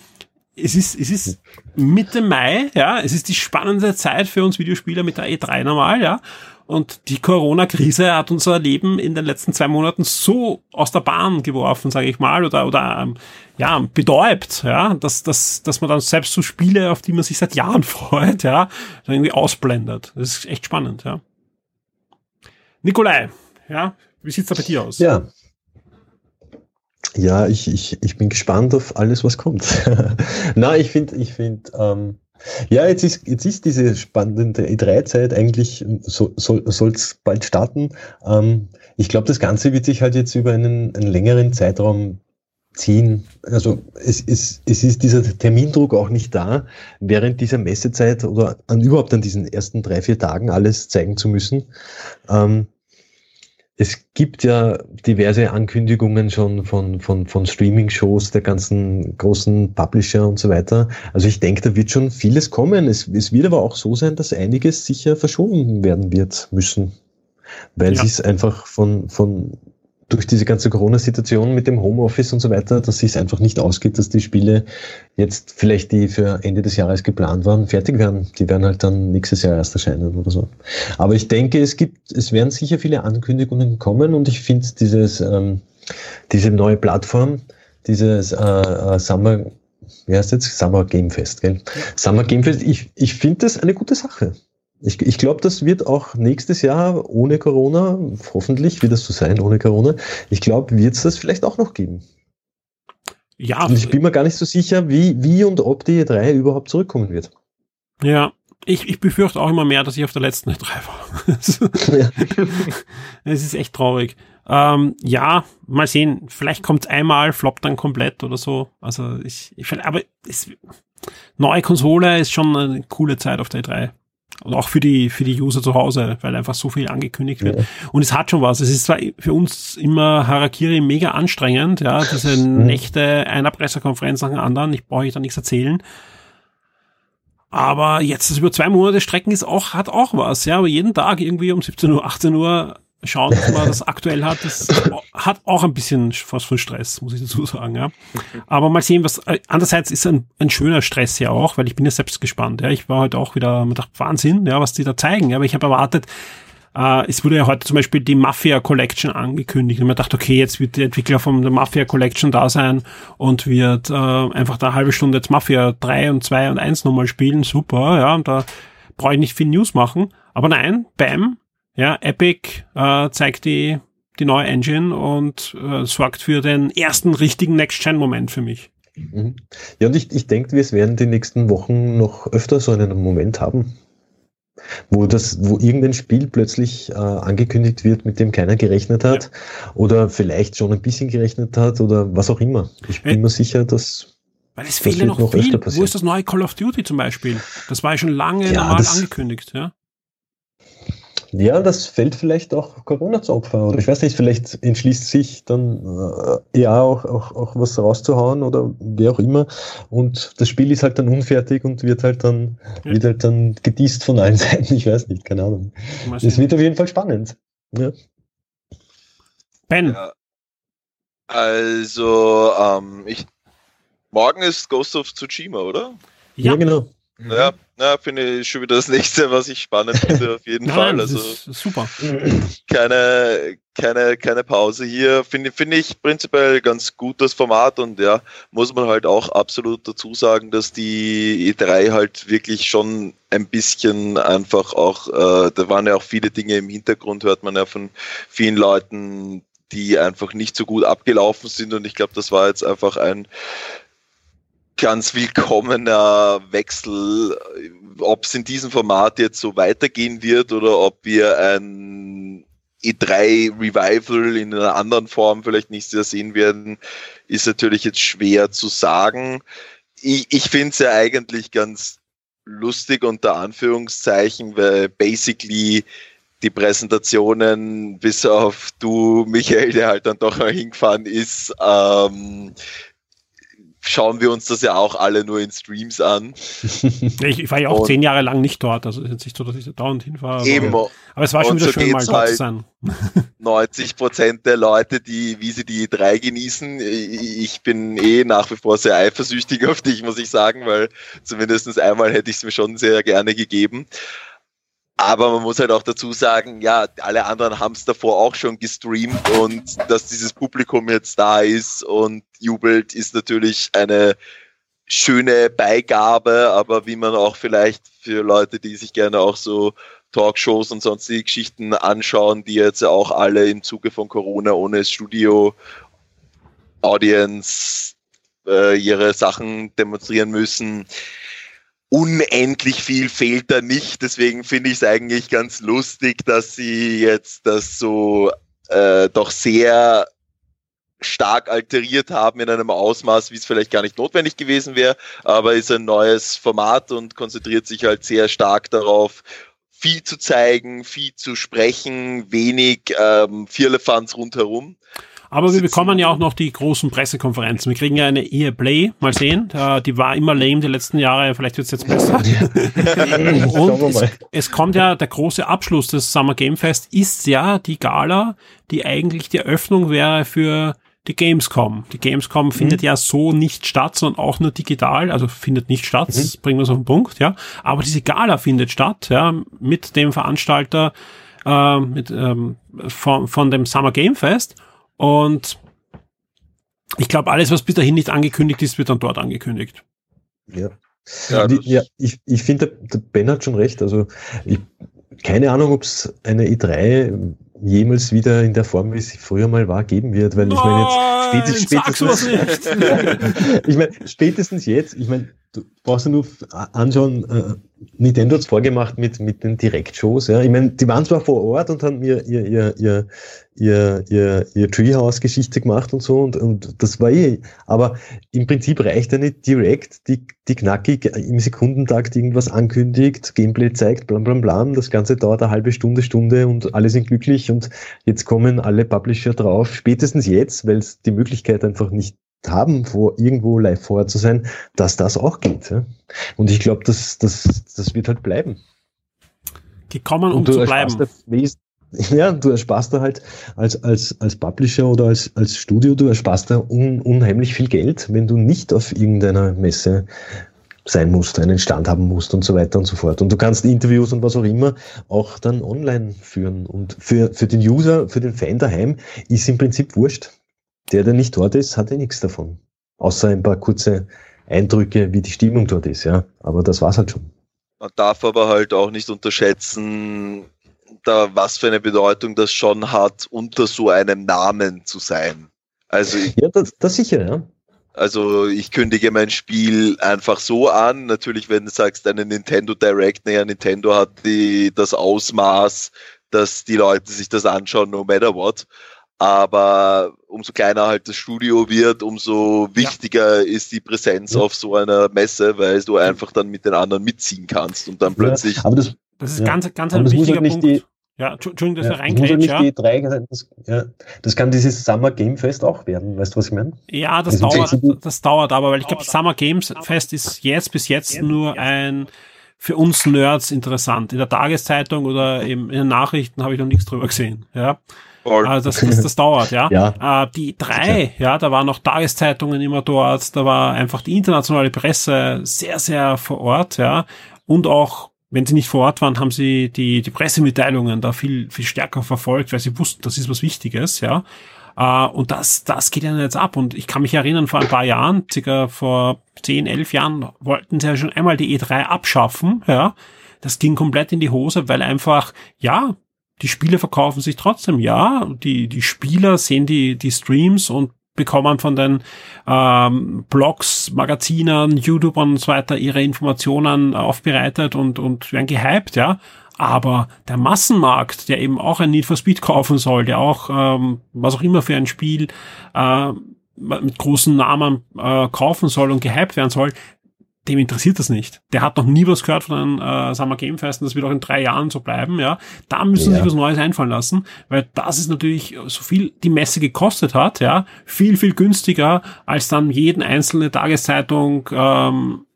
es ist, es ist Mitte Mai, ja, es ist die spannende Zeit für uns Videospieler mit der E3 normal, ja. Und die Corona-Krise hat unser Leben in den letzten zwei Monaten so aus der Bahn geworfen, sage ich mal, oder, oder ähm, ja, betäubt, ja, dass, dass, dass man dann selbst so Spiele, auf die man sich seit Jahren freut, ja, irgendwie ausblendet. Das ist echt spannend, ja. Nikolai, ja, wie sieht's da bei dir aus? Ja, ja, ich, ich, ich bin gespannt auf alles, was kommt. Na, ich finde, ich finde, ähm, ja, jetzt ist, jetzt ist diese spannende E3-Zeit eigentlich, so, soll es bald starten. Ähm, ich glaube, das Ganze wird sich halt jetzt über einen, einen längeren Zeitraum ziehen. Also es, es, es ist dieser Termindruck auch nicht da, während dieser Messezeit oder an überhaupt an diesen ersten drei, vier Tagen alles zeigen zu müssen. Ähm, es gibt ja diverse Ankündigungen schon von, von, von Streaming-Shows der ganzen großen Publisher und so weiter. Also ich denke, da wird schon vieles kommen. Es, es wird aber auch so sein, dass einiges sicher verschoben werden wird müssen. Weil ja. es einfach von, von durch diese ganze Corona-Situation mit dem Homeoffice und so weiter, dass sich einfach nicht ausgeht, dass die Spiele jetzt vielleicht, die für Ende des Jahres geplant waren, fertig werden. Die werden halt dann nächstes Jahr erst erscheinen oder so. Aber ich denke, es gibt, es werden sicher viele Ankündigungen kommen und ich finde dieses, ähm, diese neue Plattform, dieses äh, äh, Summer, wie heißt jetzt? Summer Game Fest, gell? Summer Game Fest, ich, ich finde das eine gute Sache. Ich, ich glaube, das wird auch nächstes Jahr ohne Corona, hoffentlich wird das so sein ohne Corona, ich glaube, wird es das vielleicht auch noch geben. Ja. Und ich bin mir gar nicht so sicher, wie, wie und ob die E3 überhaupt zurückkommen wird. Ja, ich, ich befürchte auch immer mehr, dass ich auf der letzten E3 war. ja. Es ist echt traurig. Ähm, ja, mal sehen. Vielleicht kommt es einmal, floppt dann komplett oder so. Also ich, ich aber es, neue Konsole ist schon eine coole Zeit auf der E3. Und auch für die, für die User zu Hause, weil einfach so viel angekündigt wird. Ja. Und es hat schon was. Es ist zwar für uns immer Harakiri mega anstrengend, ja, diese mhm. Nächte einer Pressekonferenz nach der anderen. Ich brauche euch da nichts erzählen. Aber jetzt das über zwei Monate strecken ist auch, hat auch was, ja. Aber jeden Tag irgendwie um 17 Uhr, 18 Uhr schauen, dass man das aktuell hat, das hat auch ein bisschen was von Stress, muss ich dazu sagen, ja. Aber mal sehen, was, äh, andererseits ist ein, ein schöner Stress ja auch, weil ich bin ja selbst gespannt, ja. Ich war heute auch wieder, man dachte, Wahnsinn, ja, was die da zeigen, ja. Aber ich habe erwartet, äh, es wurde ja heute zum Beispiel die Mafia Collection angekündigt und man dachte, okay, jetzt wird der Entwickler von der Mafia Collection da sein und wird äh, einfach da eine halbe Stunde jetzt Mafia 3 und 2 und 1 nochmal spielen, super, ja, und da brauche ich nicht viel News machen. Aber nein, bam, ja, Epic äh, zeigt die, die neue Engine und äh, sorgt für den ersten richtigen Next-Gen-Moment für mich. Mhm. Ja, und ich, ich denke, wir werden die nächsten Wochen noch öfter so einen Moment haben, wo das, wo irgendein Spiel plötzlich äh, angekündigt wird, mit dem keiner gerechnet hat ja. oder vielleicht schon ein bisschen gerechnet hat oder was auch immer. Ich bin äh, mir sicher, dass weil es fehlt ja noch, noch viel. Wo ist das neue Call of Duty zum Beispiel? Das war ja schon lange ja, normal angekündigt, ja. Ja, das fällt vielleicht auch Corona zu Opfer. Oder ich weiß nicht, vielleicht entschließt sich dann äh, ja auch, auch, auch was rauszuhauen oder wer auch immer. Und das Spiel ist halt dann unfertig und wird halt dann, ja. wird halt dann gedießt von allen Seiten. Ich weiß nicht, keine Ahnung. Es wird auf jeden Fall spannend. Ja. Ben. Ja. Also, ähm, ich, morgen ist Ghost of Tsushima, oder? Ja, ja genau. Ja, ja finde ich schon wieder das nächste, was ich spannend finde, auf jeden Fall. Also super. Keine, keine, keine Pause hier. Finde finde ich prinzipiell ganz gut das Format und ja, muss man halt auch absolut dazu sagen, dass die E3 halt wirklich schon ein bisschen einfach auch, äh, da waren ja auch viele Dinge im Hintergrund, hört man ja von vielen Leuten, die einfach nicht so gut abgelaufen sind und ich glaube, das war jetzt einfach ein ganz willkommener Wechsel, ob es in diesem Format jetzt so weitergehen wird oder ob wir ein E3 Revival in einer anderen Form vielleicht nächstes Jahr sehen werden, ist natürlich jetzt schwer zu sagen. Ich, ich finde es ja eigentlich ganz lustig unter Anführungszeichen, weil basically die Präsentationen, bis auf du, Michael, der halt dann doch hingefahren ist, ähm, schauen wir uns das ja auch alle nur in Streams an. ich, ich, war ja auch und zehn Jahre lang nicht dort, also ist jetzt nicht so, dass ich dauernd hinfahre. Eben. Aber, aber es war schon wieder so schön, mal dort halt zu sein. 90 Prozent der Leute, die, wie sie die drei genießen, ich bin eh nach wie vor sehr eifersüchtig auf dich, muss ich sagen, weil zumindest einmal hätte ich es mir schon sehr gerne gegeben. Aber man muss halt auch dazu sagen, ja, alle anderen haben es davor auch schon gestreamt und dass dieses Publikum jetzt da ist und jubelt, ist natürlich eine schöne Beigabe, aber wie man auch vielleicht für Leute, die sich gerne auch so Talkshows und sonstige Geschichten anschauen, die jetzt auch alle im Zuge von Corona ohne Studio Audience äh, ihre Sachen demonstrieren müssen, unendlich viel fehlt da nicht. Deswegen finde ich es eigentlich ganz lustig, dass sie jetzt das so äh, doch sehr stark alteriert haben in einem Ausmaß, wie es vielleicht gar nicht notwendig gewesen wäre, aber ist ein neues Format und konzentriert sich halt sehr stark darauf, viel zu zeigen, viel zu sprechen, wenig ähm, Vierlefanz rundherum. Aber wir bekommen ja auch noch die großen Pressekonferenzen. Wir kriegen ja eine EA Play, mal sehen. Die war immer lame die letzten Jahre, vielleicht wird es jetzt besser. Und es, es, kommt ja, der große Abschluss des Summer Game Fest ist ja die Gala, die eigentlich die Eröffnung wäre für die Gamescom. Die Gamescom mhm. findet ja so nicht statt, sondern auch nur digital, also findet nicht statt, mhm. das bringen wir es auf den Punkt, ja. Aber diese Gala findet statt, ja, mit dem Veranstalter, äh, mit, ähm, von, von dem Summer Game Fest. Und ich glaube, alles, was bis dahin nicht angekündigt ist, wird dann dort angekündigt. Ja. Ja, Die, ja ich, ich finde, der, der Ben hat schon recht. Also, ich, keine Ahnung, ob es eine E3 jemals wieder in der Form, wie sie früher mal war, geben wird, weil ich meine jetzt spätestens, spätestens ich meine spätestens jetzt, ich meine, du brauchst nur anschauen, äh, Nintendo hat's vorgemacht mit mit den Direct-Shows, ja. Ich meine, die waren zwar vor Ort und haben ihr ihr ihr ihr ihr, ihr, ihr Treehouse-Geschichte gemacht und so und, und das war eh. Aber im Prinzip reicht ja nicht direkt, die, die knackig im Sekundentakt irgendwas ankündigt, Gameplay zeigt, blam blam blam. Das Ganze dauert eine halbe Stunde, Stunde und alle sind glücklich und jetzt kommen alle Publisher drauf, spätestens jetzt, weil es die Möglichkeit einfach nicht haben, wo irgendwo live vorher zu sein, dass das auch geht. Ja? Und ich glaube, das, das, das wird halt bleiben. Gekommen, um zu bleiben. Ja, du ersparst da halt als, als, als Publisher oder als, als Studio, du ersparst da un, unheimlich viel Geld, wenn du nicht auf irgendeiner Messe sein musst, einen Stand haben musst und so weiter und so fort. Und du kannst Interviews und was auch immer auch dann online führen. Und für, für den User, für den Fan daheim ist im Prinzip wurscht. Der, der nicht dort ist, hat ja nichts davon. Außer ein paar kurze Eindrücke, wie die Stimmung dort ist, ja. Aber das war's halt schon. Man darf aber halt auch nicht unterschätzen, da, was für eine Bedeutung das schon hat, unter so einem Namen zu sein. Also ich, ja, das, das sicher, ja. Also ich kündige mein Spiel einfach so an. Natürlich, wenn du sagst, eine Nintendo Direct, naja, Nintendo hat die, das Ausmaß, dass die Leute sich das anschauen, no matter what. Aber umso kleiner halt das Studio wird, umso wichtiger ja. ist die Präsenz ja. auf so einer Messe, weil du einfach dann mit den anderen mitziehen kannst und dann plötzlich. Ja, aber das, das ist ganz, ganz ein wichtiger halt Punkt. Die, ja, Entschuldigung, dass ja, wir reingrätsch, ja. Die drei, das, ja. Das kann dieses Summer Game Fest auch werden, weißt du, was ich meine? Ja, das, das dauert, das dauert aber, weil ich glaube, Summer Games Fest ist jetzt bis jetzt nur ein für uns Nerds interessant. In der Tageszeitung oder in den Nachrichten habe ich noch nichts drüber gesehen. Ja. Also das, das, das dauert, ja. ja. Äh, die drei, ja, da waren noch Tageszeitungen immer dort, da war einfach die internationale Presse sehr, sehr vor Ort, ja. Und auch wenn sie nicht vor Ort waren, haben sie die, die Pressemitteilungen da viel, viel stärker verfolgt, weil sie wussten, das ist was Wichtiges, ja. Uh, und das, das geht ja jetzt ab. Und ich kann mich erinnern, vor ein paar Jahren, circa vor 10, 11 Jahren, wollten sie ja schon einmal die E3 abschaffen, ja. Das ging komplett in die Hose, weil einfach, ja, die Spiele verkaufen sich trotzdem, ja. Die, die Spieler sehen die, die Streams und bekommen von den ähm, Blogs, Magazinen, YouTubern und so weiter ihre Informationen aufbereitet und, und werden gehypt, ja. Aber der Massenmarkt, der eben auch ein Need for Speed kaufen soll, der auch ähm, was auch immer für ein Spiel äh, mit großen Namen äh, kaufen soll und gehypt werden soll, dem interessiert das nicht. Der hat noch nie was gehört von einem äh, Summer Game Fest und das wird auch in drei Jahren so bleiben, ja. Da müssen ja. sie was Neues einfallen lassen, weil das ist natürlich so viel die Messe gekostet hat, ja, viel, viel günstiger, als dann jeden einzelne Tageszeitung ähm,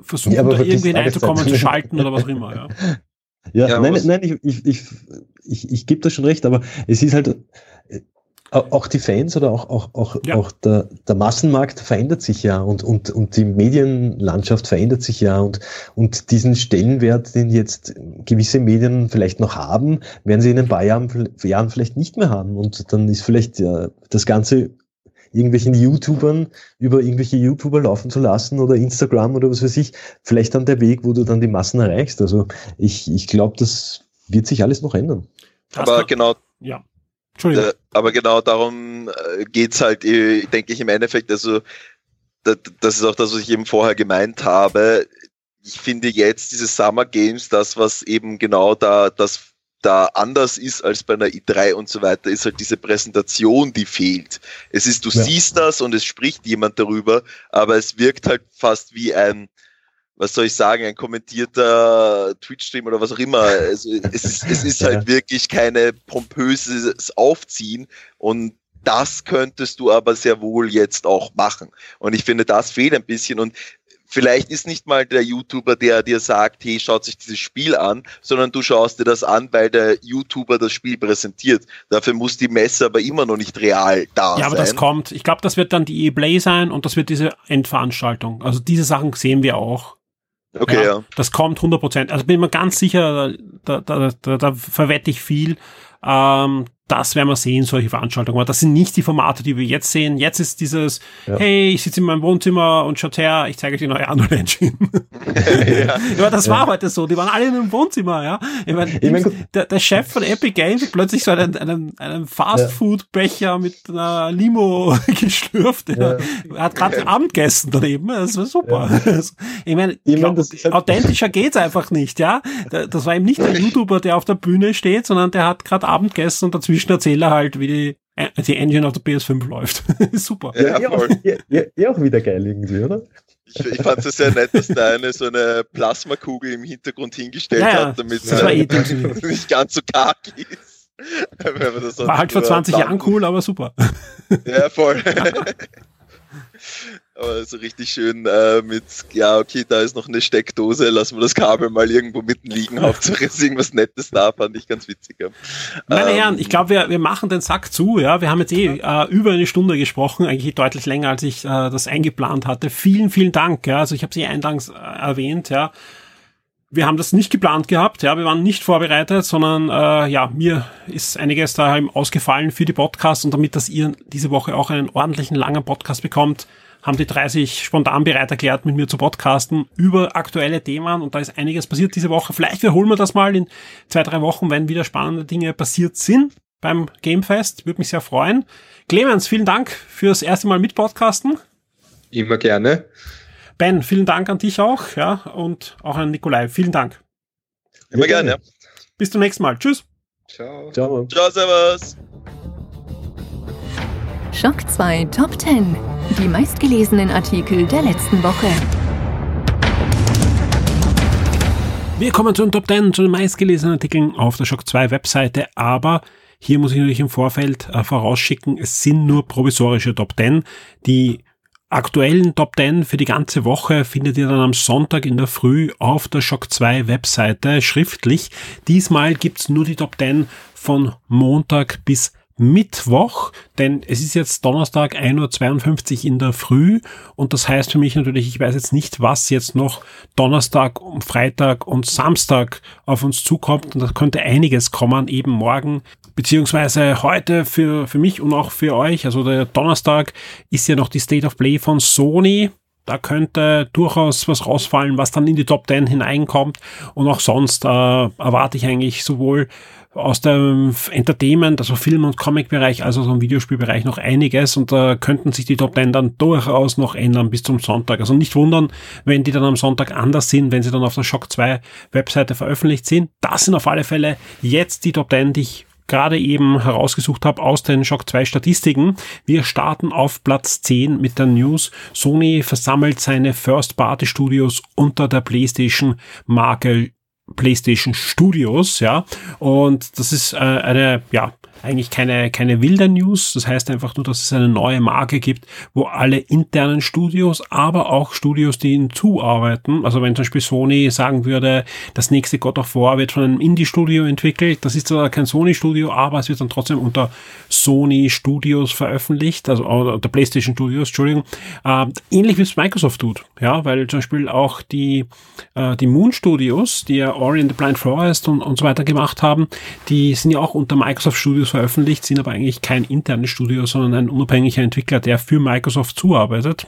versuchen, ja, da irgendwie hineinzukommen, zu schalten oder was auch immer, ja. Ja, ja nein, nein, ich, ich, ich, ich, ich gebe das schon recht, aber es ist halt, auch die Fans oder auch, auch, auch, ja. auch der, der Massenmarkt verändert sich ja und, und, und die Medienlandschaft verändert sich ja und, und diesen Stellenwert, den jetzt gewisse Medien vielleicht noch haben, werden sie in ein paar Jahren, Jahren vielleicht nicht mehr haben und dann ist vielleicht ja, das Ganze irgendwelchen YouTubern über irgendwelche YouTuber laufen zu lassen oder Instagram oder was weiß ich, vielleicht dann der Weg, wo du dann die Massen erreichst. Also ich, ich glaube, das wird sich alles noch ändern. Aber genau, ja. Entschuldigung. Äh, aber genau darum äh, geht's halt, äh, denke ich, im Endeffekt. Also, das ist auch das, was ich eben vorher gemeint habe. Ich finde jetzt diese Summer Games, das, was eben genau da, das da anders ist als bei einer i3 und so weiter, ist halt diese Präsentation, die fehlt. Es ist, du ja. siehst das und es spricht jemand darüber, aber es wirkt halt fast wie ein, was soll ich sagen, ein kommentierter Twitch-Stream oder was auch immer. Also es ist, es ist halt wirklich keine pompöses Aufziehen und das könntest du aber sehr wohl jetzt auch machen. Und ich finde, das fehlt ein bisschen und vielleicht ist nicht mal der YouTuber, der dir sagt, hey, schaut sich dieses Spiel an, sondern du schaust dir das an, weil der YouTuber das Spiel präsentiert. Dafür muss die Messe aber immer noch nicht real da sein. Ja, aber das kommt. Ich glaube, das wird dann die E-Play sein und das wird diese Endveranstaltung. Also diese Sachen sehen wir auch. Okay, ja. ja. Das kommt 100 Prozent. Also bin ich mir ganz sicher, da, da, da, da verwette ich viel. Ähm, das werden wir sehen, solche Veranstaltungen. Aber das sind nicht die Formate, die wir jetzt sehen. Jetzt ist dieses, ja. hey, ich sitze in meinem Wohnzimmer und schaut her, ich zeige euch die neue Unreal Engine. ja. ja, das war heute so. Die waren alle in einem Wohnzimmer, ja. Ich mein, ich mein, der, der, Chef von Epic Games hat plötzlich so einen, einen, einen Fastfood-Becher mit einer Limo geschlürft. Ja. Er hat gerade Abendessen daneben. Das war super. Ich meine, ich mein, halt authentischer geht's einfach nicht, ja. Das war eben nicht der YouTuber, der auf der Bühne steht, sondern der hat gerade Abendessen und dazwischen erzählt er halt, wie die die Engine auf der PS5 läuft. Super. Ja, ja, auch, ja, ja, auch wieder geil irgendwie, oder? Ich, ich fand es sehr nett, dass da eine so eine Plasmakugel im Hintergrund hingestellt ja, hat, damit es eh nicht ganz so karg ist. War halt vor 20 Jahren cool, aber super. Ja, voll. Aber so richtig schön äh, mit, ja, okay, da ist noch eine Steckdose, lassen wir das Kabel mal irgendwo mitten liegen. Hauptsache ist irgendwas Nettes da, fand ich ganz witzig. Ja. Meine ähm, Herren, ich glaube, wir, wir machen den Sack zu. Ja, Wir haben jetzt eh äh, über eine Stunde gesprochen, eigentlich deutlich länger, als ich äh, das eingeplant hatte. Vielen, vielen Dank. Ja, Also ich habe sie eingangs äh, erwähnt. Ja, wir haben das nicht geplant gehabt, ja, wir waren nicht vorbereitet, sondern äh, ja, mir ist einiges da ausgefallen für die Podcasts und damit, dass ihr diese Woche auch einen ordentlichen langen Podcast bekommt, haben die 30 spontan bereit erklärt, mit mir zu podcasten über aktuelle Themen und da ist einiges passiert diese Woche. Vielleicht wiederholen wir das mal in zwei, drei Wochen, wenn wieder spannende Dinge passiert sind beim Gamefest. Würde mich sehr freuen. Clemens, vielen Dank fürs erste Mal mit Podcasten. Immer gerne. Ben, vielen Dank an dich auch, ja, und auch an Nikolai. Vielen Dank. Immer gerne, ja. Bis zum nächsten Mal. Tschüss. Ciao. Ciao. Ciao, servus. Schock 2 Top 10. Die meistgelesenen Artikel der letzten Woche. Wir kommen zu den Top 10, zu den meistgelesenen Artikeln auf der Shock 2 Webseite, aber hier muss ich natürlich im Vorfeld äh, vorausschicken, es sind nur provisorische Top 10. Die aktuellen Top 10 für die ganze Woche findet ihr dann am Sonntag in der Früh auf der Shock 2 Webseite schriftlich. Diesmal gibt's nur die Top 10 von Montag bis Mittwoch, denn es ist jetzt Donnerstag 1.52 Uhr in der Früh und das heißt für mich natürlich, ich weiß jetzt nicht, was jetzt noch Donnerstag, Freitag und Samstag auf uns zukommt und da könnte einiges kommen, eben morgen beziehungsweise heute für, für mich und auch für euch. Also der Donnerstag ist ja noch die State of Play von Sony. Da könnte durchaus was rausfallen, was dann in die Top 10 hineinkommt. Und auch sonst äh, erwarte ich eigentlich sowohl aus dem Entertainment, also Film- und Comic-Bereich, also so im Videospielbereich noch einiges und da könnten sich die Top 10 dann durchaus noch ändern bis zum Sonntag. Also nicht wundern, wenn die dann am Sonntag anders sind, wenn sie dann auf der Shock 2 Webseite veröffentlicht sind. Das sind auf alle Fälle jetzt die Top 10, die ich gerade eben herausgesucht habe aus den Shock 2 Statistiken. Wir starten auf Platz 10 mit der News. Sony versammelt seine First-Party-Studios unter der PlayStation Marke PlayStation Studios, ja. Und das ist äh, eine, ja, eigentlich keine, keine wilde News. Das heißt einfach nur, dass es eine neue Marke gibt, wo alle internen Studios, aber auch Studios, die ihnen zuarbeiten. Also wenn zum Beispiel Sony sagen würde, das nächste God of War wird von einem Indie-Studio entwickelt. Das ist zwar kein Sony-Studio, aber es wird dann trotzdem unter Sony Studios veröffentlicht, also unter PlayStation Studios, Entschuldigung. Äh, ähnlich wie es Microsoft tut. Ja, weil zum Beispiel auch die, äh, die Moon Studios, die ja Ori and the Blind Forest und, und so weiter gemacht haben, die sind ja auch unter Microsoft Studios veröffentlicht, sind aber eigentlich kein internes Studio, sondern ein unabhängiger Entwickler, der für Microsoft zuarbeitet.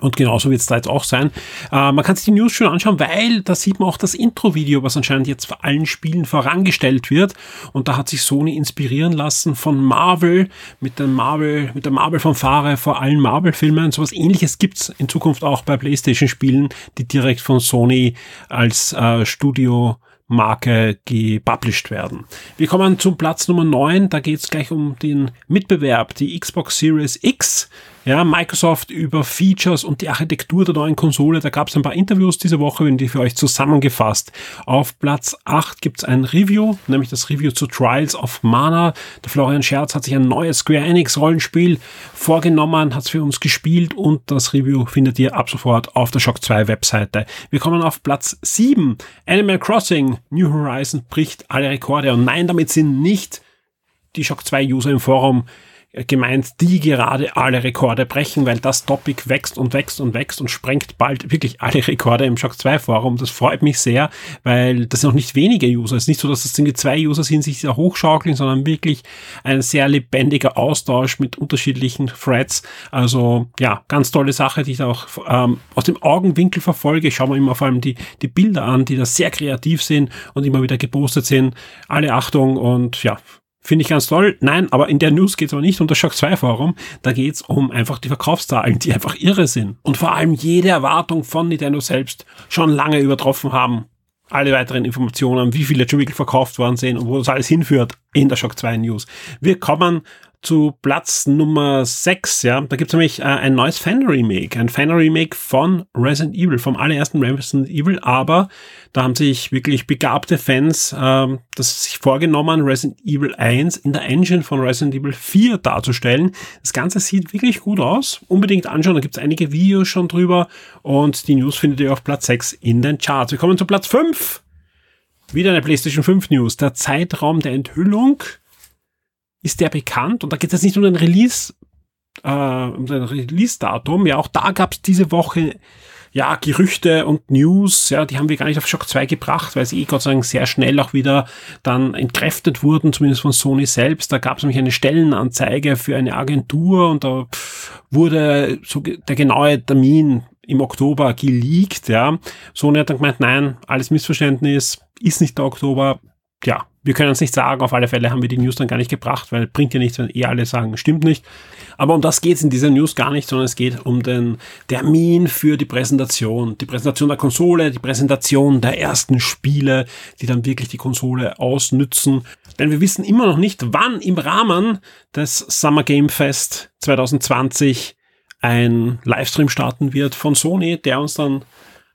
Und genauso wird es da jetzt auch sein. Äh, man kann sich die News schon anschauen, weil da sieht man auch das Intro-Video, was anscheinend jetzt für allen Spielen vorangestellt wird. Und da hat sich Sony inspirieren lassen von Marvel mit dem Marvel, mit der Marvel-Fanfare vor allen Marvel-Filmen. Sowas ähnliches gibt's in Zukunft auch bei PlayStation-Spielen, die direkt von Sony als äh, Studio Marke gepublished werden. Wir kommen zum Platz Nummer 9, da geht es gleich um den Mitbewerb, die Xbox Series X. Ja, Microsoft über Features und die Architektur der neuen Konsole, da gab es ein paar Interviews diese Woche, wenn die für euch zusammengefasst. Auf Platz 8 gibt es ein Review, nämlich das Review zu Trials of Mana. Der Florian Scherz hat sich ein neues Square Enix Rollenspiel vorgenommen, hat es für uns gespielt und das Review findet ihr ab sofort auf der Shock 2 Webseite. Wir kommen auf Platz 7. Animal Crossing New Horizon bricht alle Rekorde und nein, damit sind nicht die Shock 2 User im Forum gemeint, die gerade alle Rekorde brechen, weil das Topic wächst und wächst und wächst und sprengt bald wirklich alle Rekorde im Shock 2 Forum. Das freut mich sehr, weil das sind noch nicht wenige User. Es ist nicht so, dass das irgendwie zwei User sind, sich sehr hochschaukeln, sondern wirklich ein sehr lebendiger Austausch mit unterschiedlichen Threads. Also ja, ganz tolle Sache, die ich da auch ähm, aus dem Augenwinkel verfolge. Ich schaue mir immer vor allem die, die Bilder an, die da sehr kreativ sind und immer wieder gepostet sind. Alle Achtung und ja, Finde ich ganz toll. Nein, aber in der News geht es aber nicht um das Shock 2 Forum. Da geht es um einfach die Verkaufszahlen, die einfach irre sind. Und vor allem jede Erwartung von Nintendo selbst schon lange übertroffen haben. Alle weiteren Informationen, wie viele wirklich verkauft worden sind und wo das alles hinführt in der Shock 2 News. Wir kommen zu Platz Nummer 6, ja. Da gibt es nämlich äh, ein neues Fan-Remake. Ein Fan-Remake von Resident Evil, vom allerersten Resident Evil, aber da haben sich wirklich begabte Fans ähm, das sich vorgenommen, Resident Evil 1 in der Engine von Resident Evil 4 darzustellen. Das Ganze sieht wirklich gut aus. Unbedingt anschauen, da gibt es einige Videos schon drüber und die News findet ihr auf Platz 6 in den Charts. Wir kommen zu Platz 5. Wieder eine PlayStation 5 News. Der Zeitraum der Enthüllung ist der bekannt und da geht es nicht um den Release, äh, um den Release-Datum. Ja, auch da gab es diese Woche ja, Gerüchte und News, ja, die haben wir gar nicht auf Shock 2 gebracht, weil sie eh Gott sei Dank sehr schnell auch wieder dann entkräftet wurden, zumindest von Sony selbst. Da gab es nämlich eine Stellenanzeige für eine Agentur und da wurde so der genaue Termin im Oktober geleakt, ja. Sony hat dann gemeint, nein, alles Missverständnis, ist nicht der Oktober, ja, wir können es nicht sagen. Auf alle Fälle haben wir die News dann gar nicht gebracht, weil bringt ja nichts, wenn eh alle sagen, stimmt nicht. Aber um das geht es in dieser News gar nicht, sondern es geht um den Termin für die Präsentation. Die Präsentation der Konsole, die Präsentation der ersten Spiele, die dann wirklich die Konsole ausnützen. Denn wir wissen immer noch nicht, wann im Rahmen des Summer Game Fest 2020 ein Livestream starten wird von Sony, der uns dann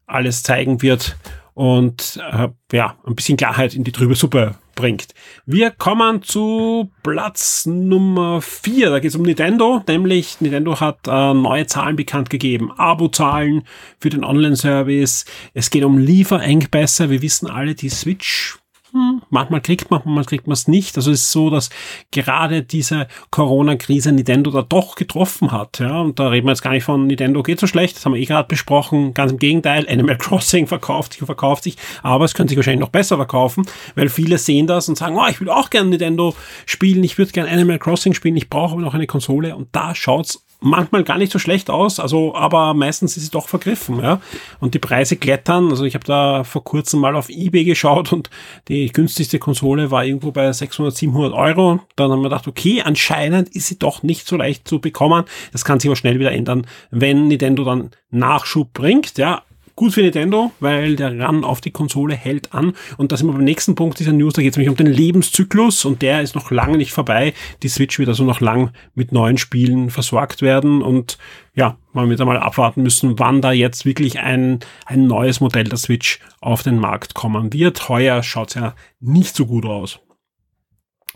alles zeigen wird und äh, ja, ein bisschen Klarheit in die trübe Suppe bringt. Wir kommen zu Platz Nummer 4. Da geht es um Nintendo, nämlich Nintendo hat äh, neue Zahlen bekannt gegeben. Abo-Zahlen für den Online-Service. Es geht um Lieferengpässe. Wir wissen alle, die Switch hm, manchmal kriegt man, manchmal kriegt man es nicht. Also es ist so, dass gerade diese Corona-Krise Nintendo da doch getroffen hat. Ja, und da reden wir jetzt gar nicht von Nintendo geht so schlecht, das haben wir eh gerade besprochen. Ganz im Gegenteil, Animal Crossing verkauft sich und verkauft sich, aber es könnte sich wahrscheinlich noch besser verkaufen, weil viele sehen das und sagen, oh, ich will auch gerne Nintendo spielen, ich würde gerne Animal Crossing spielen, ich brauche aber noch eine Konsole und da schaut's manchmal gar nicht so schlecht aus, also aber meistens ist es doch vergriffen, ja. Und die Preise klettern. Also ich habe da vor kurzem mal auf eBay geschaut und die günstigste Konsole war irgendwo bei 600, 700 Euro. Dann haben wir gedacht, okay, anscheinend ist sie doch nicht so leicht zu bekommen. Das kann sich aber schnell wieder ändern, wenn Nintendo dann Nachschub bringt, ja Gut für Nintendo, weil der Run auf die Konsole hält an. Und das sind wir beim nächsten Punkt dieser News. Da geht es nämlich um den Lebenszyklus und der ist noch lange nicht vorbei. Die Switch wird also noch lang mit neuen Spielen versorgt werden und ja, man wird einmal abwarten müssen, wann da jetzt wirklich ein, ein neues Modell der Switch auf den Markt kommen wird. Heuer schaut's ja nicht so gut aus.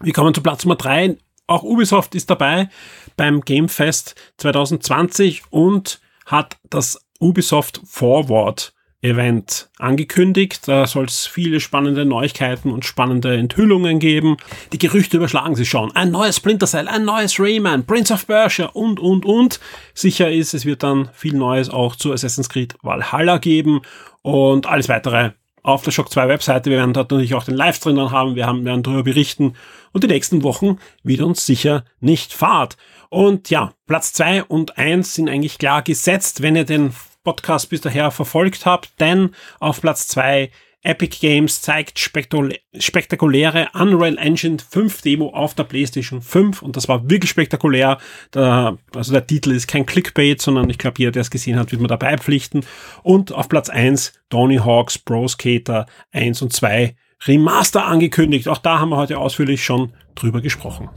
Wir kommen zu Platz Nummer drei. Auch Ubisoft ist dabei beim Game Fest 2020 und hat das Ubisoft Forward Event angekündigt. Da soll es viele spannende Neuigkeiten und spannende Enthüllungen geben. Die Gerüchte überschlagen sich schon. Ein neues Splinter Cell, ein neues Rayman, Prince of Persia und, und, und. Sicher ist, es wird dann viel Neues auch zu Assassin's Creed Valhalla geben und alles weitere auf der Shock 2 Webseite. Wir werden dort natürlich auch den Livestream dann haben. Wir haben, werden darüber berichten. Und die nächsten Wochen wird uns sicher nicht fahrt. Und ja, Platz zwei und eins sind eigentlich klar gesetzt, wenn ihr den Podcast bis daher verfolgt habt, denn auf Platz zwei Epic Games zeigt spektakuläre Unreal Engine 5 Demo auf der PlayStation 5 und das war wirklich spektakulär. Da, also der Titel ist kein Clickbait, sondern ich glaube, jeder, der es gesehen hat, wird man dabei pflichten. Und auf Platz 1 Tony Hawks Pro Skater 1 und 2 Remaster angekündigt. Auch da haben wir heute ausführlich schon drüber gesprochen.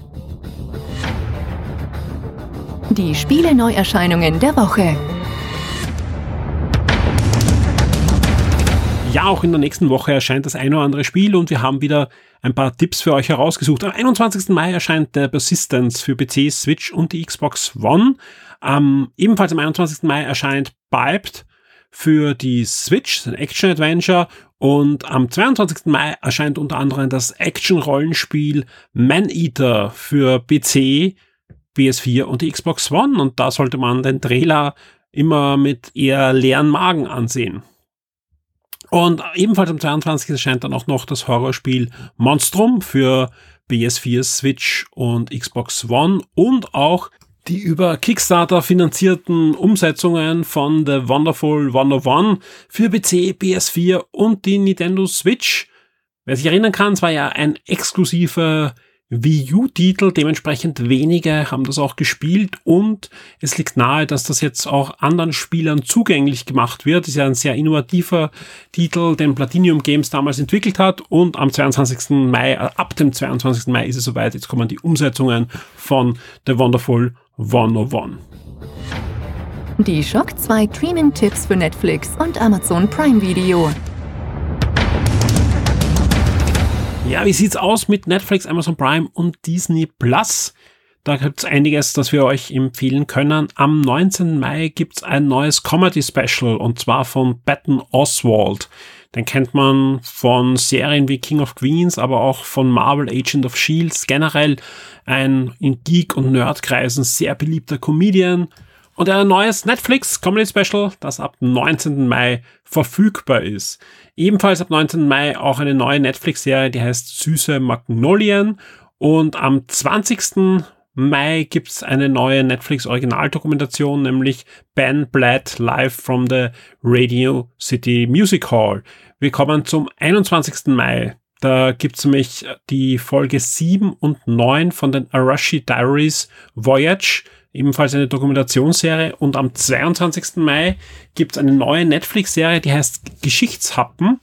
Die Spiele Neuerscheinungen der Woche. Ja, auch in der nächsten Woche erscheint das ein oder andere Spiel und wir haben wieder ein paar Tipps für euch herausgesucht. Am 21. Mai erscheint der Persistence für PC, Switch und die Xbox One. Ähm, ebenfalls am 21. Mai erscheint Piped für die Switch, ein Action-Adventure. Und am 22. Mai erscheint unter anderem das Action-Rollenspiel Man-Eater für PC, PS4 und die Xbox One. Und da sollte man den Trailer immer mit eher leeren Magen ansehen. Und ebenfalls am 22. erscheint dann auch noch das Horrorspiel Monstrum für PS4, Switch und Xbox One und auch die über Kickstarter finanzierten Umsetzungen von The Wonderful 101 für PC, PS4 und die Nintendo Switch. Wer sich erinnern kann, es war ja ein exklusiver Wii U-Titel, dementsprechend wenige haben das auch gespielt und es liegt nahe, dass das jetzt auch anderen Spielern zugänglich gemacht wird. Ist ja ein sehr innovativer Titel, den Platinum Games damals entwickelt hat und am 22. Mai, äh, ab dem 22. Mai ist es soweit, jetzt kommen die Umsetzungen von The Wonderful 101. Die Shock 2 Streaming-Tipps für Netflix und Amazon Prime Video. Ja, wie sieht's aus mit Netflix, Amazon Prime und Disney Plus? Da gibt's einiges, das wir euch empfehlen können. Am 19. Mai gibt's ein neues Comedy Special und zwar von Patton Oswald. Den kennt man von Serien wie King of Queens, aber auch von Marvel Agent of Shields. Generell ein in Geek- und Nerdkreisen sehr beliebter Comedian. Und ein neues Netflix Comedy Special, das ab 19. Mai verfügbar ist. Ebenfalls ab 19. Mai auch eine neue Netflix-Serie, die heißt Süße Magnolien. Und am 20. Mai gibt's eine neue Netflix-Originaldokumentation, nämlich Ben Blatt Live from the Radio City Music Hall. Wir kommen zum 21. Mai. Da gibt's nämlich die Folge 7 und 9 von den Arashi Diaries Voyage ebenfalls eine Dokumentationsserie. Und am 22. Mai gibt es eine neue Netflix-Serie, die heißt Geschichtshappen.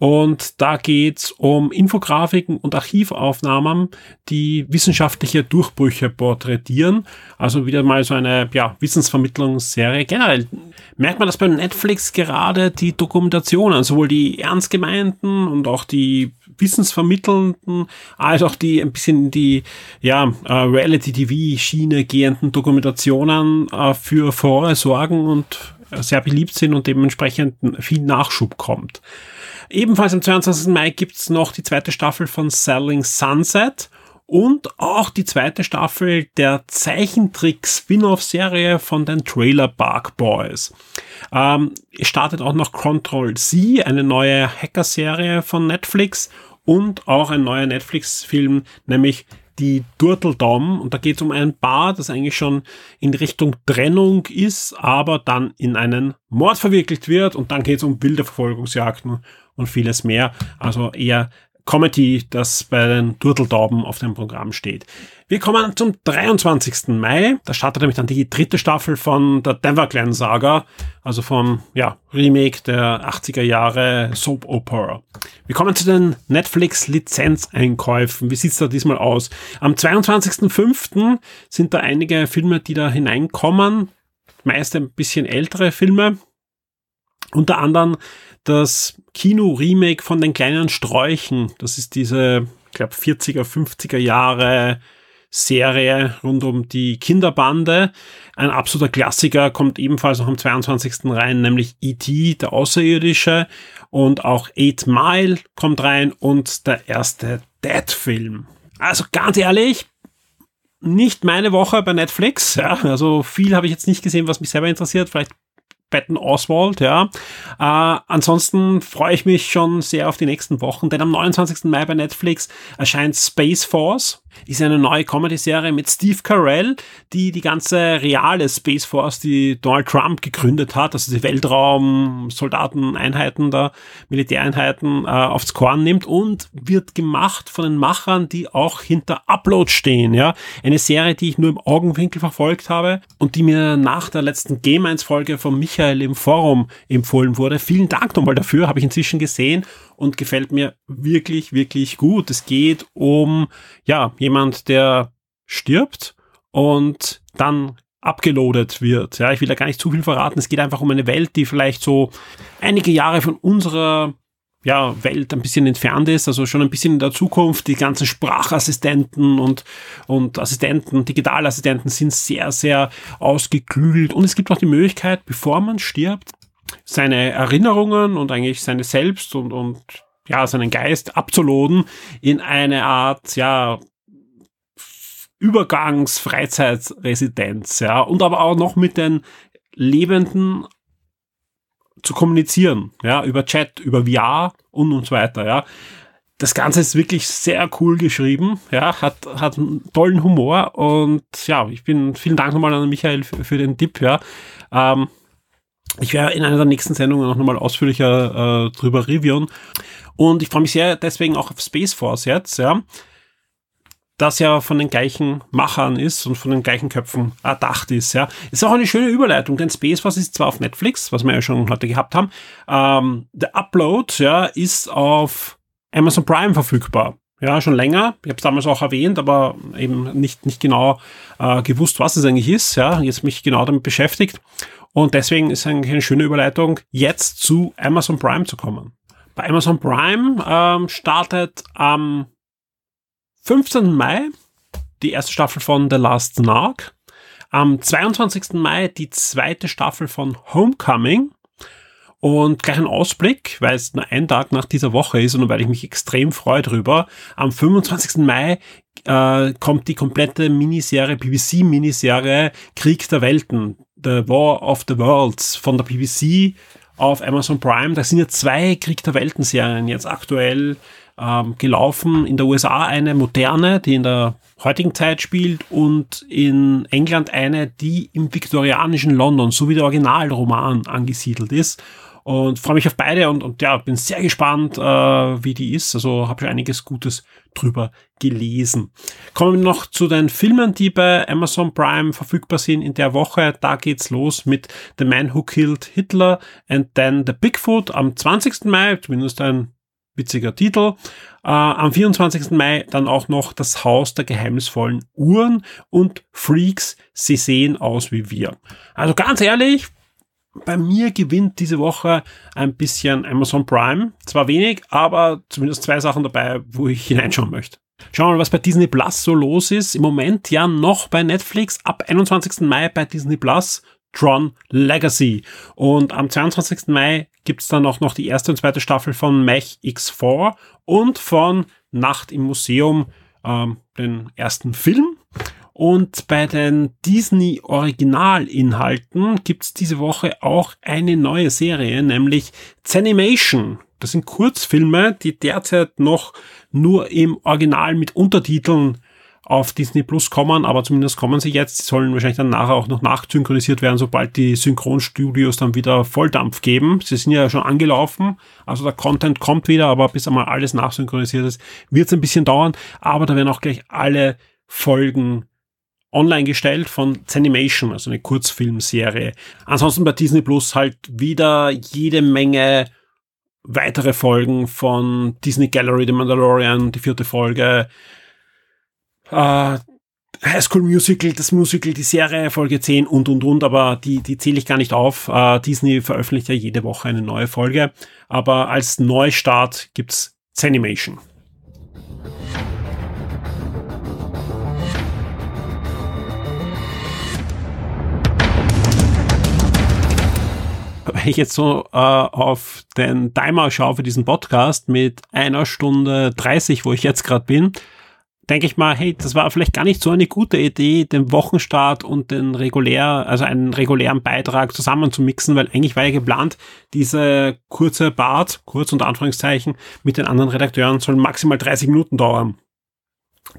Und da geht's um Infografiken und Archivaufnahmen, die wissenschaftliche Durchbrüche porträtieren. Also wieder mal so eine ja, Wissensvermittlungsserie. Generell merkt man das beim Netflix gerade die Dokumentationen, sowohl die ernst gemeinten und auch die wissensvermittelnden, als auch die ein bisschen in die ja, äh, Reality-TV-Schiene gehenden Dokumentationen äh, für Furore sorgen und sehr beliebt sind und dementsprechend viel Nachschub kommt. Ebenfalls am 22. Mai gibt's noch die zweite Staffel von Selling Sunset und auch die zweite Staffel der Zeichentrick-Spin-off-Serie von den Trailer Park Boys. Ähm, startet auch noch Control Z, eine neue Hacker-Serie von Netflix und auch ein neuer Netflix-Film, nämlich die Turteldom und da geht es um ein Paar, das eigentlich schon in Richtung Trennung ist, aber dann in einen Mord verwirklicht wird und dann geht es um wilde Verfolgungsjagden und vieles mehr. Also eher Comedy, das bei den Turteltauben auf dem Programm steht. Wir kommen zum 23. Mai. Da startet nämlich dann die dritte Staffel von der Denver Clan Saga, also vom ja, Remake der 80er Jahre Soap Opera. Wir kommen zu den Netflix Lizenzeinkäufen. Wie sieht's da diesmal aus? Am 22.05. sind da einige Filme, die da hineinkommen. Meist ein bisschen ältere Filme. Unter anderem das Kino-Remake von den kleinen Sträuchen. Das ist diese, ich glaube, 40er, 50er Jahre Serie rund um die Kinderbande. Ein absoluter Klassiker kommt ebenfalls noch am 22. rein, nämlich E.T., der Außerirdische. Und auch Eight Mile kommt rein und der erste Dead-Film. Also ganz ehrlich, nicht meine Woche bei Netflix. Ja, also viel habe ich jetzt nicht gesehen, was mich selber interessiert. Vielleicht Patton Oswald, ja. Äh, ansonsten freue ich mich schon sehr auf die nächsten Wochen, denn am 29. Mai bei Netflix erscheint Space Force ist eine neue Comedy-Serie mit Steve Carell, die die ganze reale Space Force, die Donald Trump gegründet hat, also die Weltraum-Soldateneinheiten da, Militäreinheiten, äh, aufs Korn nimmt und wird gemacht von den Machern, die auch hinter Upload stehen, ja. Eine Serie, die ich nur im Augenwinkel verfolgt habe und die mir nach der letzten Game 1 Folge von Michael im Forum empfohlen wurde. Vielen Dank nochmal dafür, habe ich inzwischen gesehen und gefällt mir wirklich, wirklich gut. Es geht um, ja, jemand, der stirbt und dann abgeloadet wird. Ja, ich will da gar nicht zu viel verraten. Es geht einfach um eine Welt, die vielleicht so einige Jahre von unserer ja, Welt ein bisschen entfernt ist, also schon ein bisschen in der Zukunft. Die ganzen Sprachassistenten und, und Assistenten, Digitalassistenten sind sehr, sehr ausgeklügelt. Und es gibt auch die Möglichkeit, bevor man stirbt, seine Erinnerungen und eigentlich seine Selbst und, und ja, seinen Geist abzuladen in eine Art, ja, Übergangs-Freizeitsresidenz, ja, und aber auch noch mit den Lebenden zu kommunizieren, ja, über Chat, über VR und und so weiter, ja. Das Ganze ist wirklich sehr cool geschrieben, ja, hat, hat einen tollen Humor und ja, ich bin, vielen Dank nochmal an Michael für, für den Tipp, ja. Ähm, ich werde in einer der nächsten Sendungen noch nochmal ausführlicher äh, drüber reviewen. Und ich freue mich sehr deswegen auch auf Space Force jetzt, ja. Das ja von den gleichen Machern ist und von den gleichen Köpfen erdacht ist, ja. Ist auch eine schöne Überleitung, denn Space Force ist zwar auf Netflix, was wir ja schon heute gehabt haben. Ähm, der Upload, ja, ist auf Amazon Prime verfügbar. Ja, schon länger. Ich habe es damals auch erwähnt, aber eben nicht, nicht genau äh, gewusst, was es eigentlich ist. Ja, jetzt mich genau damit beschäftigt. Und deswegen ist eigentlich eine schöne Überleitung, jetzt zu Amazon Prime zu kommen. Bei Amazon Prime ähm, startet am 15. Mai die erste Staffel von The Last Snark. Am 22. Mai die zweite Staffel von Homecoming. Und gleich ein Ausblick, weil es nur ein Tag nach dieser Woche ist und weil ich mich extrem freue drüber. Am 25. Mai äh, kommt die komplette Miniserie, BBC-Miniserie Krieg der Welten, The War of the Worlds von der BBC auf Amazon Prime. Da sind ja zwei Krieg der Welten-Serien jetzt aktuell ähm, gelaufen. In der USA eine moderne, die in der heutigen Zeit spielt und in England eine, die im viktorianischen London, so wie der Originalroman angesiedelt ist und freue mich auf beide und, und ja, bin sehr gespannt, äh, wie die ist. Also habe schon einiges Gutes drüber gelesen. Kommen wir noch zu den Filmen, die bei Amazon Prime verfügbar sind in der Woche. Da geht's los mit The Man Who Killed Hitler and then The Bigfoot am 20. Mai, zumindest ein witziger Titel. Äh, am 24. Mai dann auch noch Das Haus der geheimnisvollen Uhren und Freaks, sie sehen aus wie wir. Also ganz ehrlich, bei mir gewinnt diese Woche ein bisschen Amazon Prime. Zwar wenig, aber zumindest zwei Sachen dabei, wo ich hineinschauen möchte. Schauen wir mal, was bei Disney Plus so los ist. Im Moment ja noch bei Netflix, ab 21. Mai bei Disney Plus Tron Legacy. Und am 22. Mai gibt's dann auch noch die erste und zweite Staffel von Mech X4 und von Nacht im Museum, ähm, den ersten Film. Und bei den Disney Originalinhalten gibt's diese Woche auch eine neue Serie, nämlich Zenimation. Das sind Kurzfilme, die derzeit noch nur im Original mit Untertiteln auf Disney Plus kommen, aber zumindest kommen sie jetzt. Sie sollen wahrscheinlich dann nachher auch noch nachsynchronisiert werden, sobald die Synchronstudios dann wieder Volldampf geben. Sie sind ja schon angelaufen, also der Content kommt wieder, aber bis einmal alles nachsynchronisiert ist, wird es ein bisschen dauern. Aber da werden auch gleich alle Folgen online gestellt von Zenimation, also eine Kurzfilmserie. Ansonsten bei Disney Plus halt wieder jede Menge weitere Folgen von Disney Gallery, The Mandalorian, die vierte Folge, äh, High School Musical, das Musical, die Serie, Folge 10 und und und, aber die, die zähle ich gar nicht auf. Äh, Disney veröffentlicht ja jede Woche eine neue Folge, aber als Neustart gibt's Zenimation. wenn ich jetzt so äh, auf den Timer schaue für diesen Podcast mit einer Stunde 30, wo ich jetzt gerade bin, denke ich mal, hey, das war vielleicht gar nicht so eine gute Idee, den Wochenstart und den regulär, also einen regulären Beitrag zusammen zu mixen, weil eigentlich war ja geplant, diese kurze Bart, kurz unter Anführungszeichen, mit den anderen Redakteuren soll maximal 30 Minuten dauern.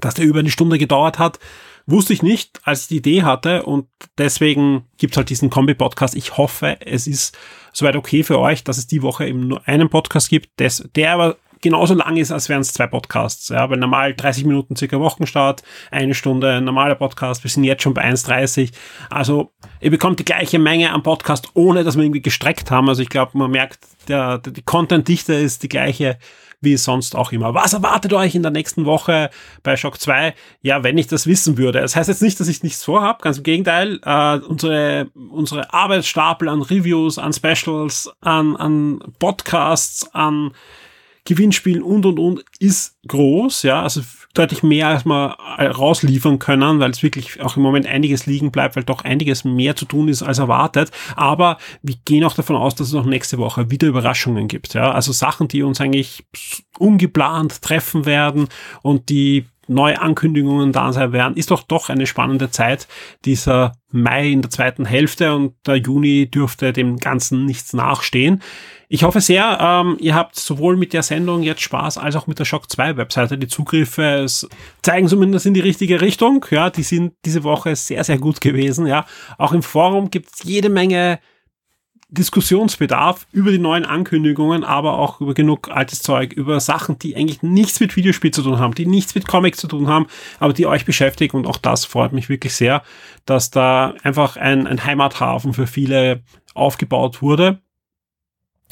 Dass der über eine Stunde gedauert hat, wusste ich nicht, als ich die Idee hatte und deswegen gibt's halt diesen Kombi-Podcast. Ich hoffe, es ist soweit okay für euch, dass es die Woche eben nur einen Podcast gibt, des, der aber genauso lang ist, als wären es zwei Podcasts. Ja, weil normal 30 Minuten circa Wochenstart, eine Stunde normaler Podcast. Wir sind jetzt schon bei 1,30. Also ihr bekommt die gleiche Menge am Podcast, ohne dass wir irgendwie gestreckt haben. Also ich glaube, man merkt, der, der die Content-Dichte ist die gleiche wie sonst auch immer. Was erwartet euch in der nächsten Woche bei Shock 2? Ja, wenn ich das wissen würde. Das heißt jetzt nicht, dass ich nichts vorhab, ganz im Gegenteil. Äh, unsere, unsere Arbeitsstapel an Reviews, an Specials, an, an Podcasts, an Gewinnspielen und und und ist groß, ja, also deutlich mehr als wir rausliefern können, weil es wirklich auch im Moment einiges liegen bleibt, weil doch einiges mehr zu tun ist als erwartet. Aber wir gehen auch davon aus, dass es noch nächste Woche wieder Überraschungen gibt, ja, also Sachen, die uns eigentlich ungeplant treffen werden und die neue Ankündigungen da sein werden, ist doch doch eine spannende Zeit, dieser Mai in der zweiten Hälfte und der Juni dürfte dem Ganzen nichts nachstehen. Ich hoffe sehr, ähm, ihr habt sowohl mit der Sendung jetzt Spaß als auch mit der Shock 2 Webseite. Die Zugriffe zeigen zumindest in die richtige Richtung. Ja, die sind diese Woche sehr, sehr gut gewesen. Ja, auch im Forum gibt's jede Menge Diskussionsbedarf über die neuen Ankündigungen, aber auch über genug altes Zeug, über Sachen, die eigentlich nichts mit Videospiel zu tun haben, die nichts mit Comics zu tun haben, aber die euch beschäftigen. Und auch das freut mich wirklich sehr, dass da einfach ein, ein Heimathafen für viele aufgebaut wurde.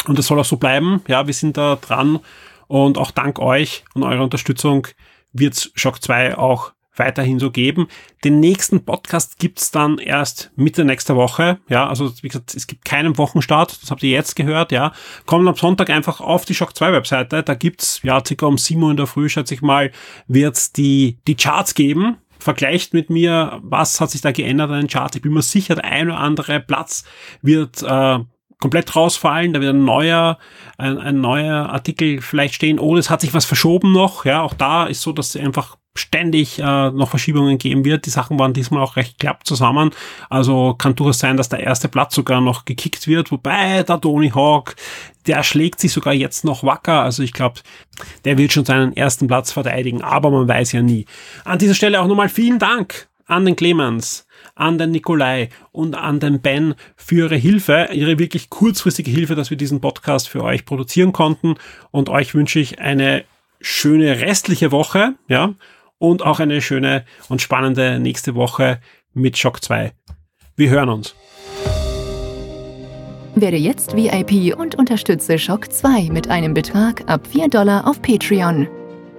Und das soll auch so bleiben. Ja, wir sind da dran. Und auch dank euch und eurer Unterstützung wird Shock 2 auch weiterhin so geben. Den nächsten Podcast gibt's dann erst Mitte nächster Woche. Ja, also wie gesagt, es gibt keinen Wochenstart, das habt ihr jetzt gehört, ja. Kommt am Sonntag einfach auf die Shock 2 Webseite. Da gibt's ja circa um 7 Uhr in der Früh, schätze ich mal, wird's die, die Charts geben vergleicht mit mir, was hat sich da geändert an den Charts. Ich bin mir sicher, der ein oder andere Platz wird äh, komplett rausfallen, da wird ein neuer, ein, ein neuer Artikel vielleicht stehen, oder es hat sich was verschoben noch, ja, auch da ist so, dass einfach ständig äh, noch Verschiebungen geben wird. Die Sachen waren diesmal auch recht klapp zusammen. Also kann durchaus sein, dass der erste Platz sogar noch gekickt wird. Wobei der Tony Hawk, der schlägt sich sogar jetzt noch wacker. Also ich glaube, der wird schon seinen ersten Platz verteidigen. Aber man weiß ja nie. An dieser Stelle auch nochmal vielen Dank an den Clemens, an den Nikolai und an den Ben für ihre Hilfe, ihre wirklich kurzfristige Hilfe, dass wir diesen Podcast für euch produzieren konnten. Und euch wünsche ich eine schöne restliche Woche, ja, und auch eine schöne und spannende nächste Woche mit Shock 2. Wir hören uns. Werde jetzt VIP und unterstütze Shock 2 mit einem Betrag ab 4 Dollar auf Patreon.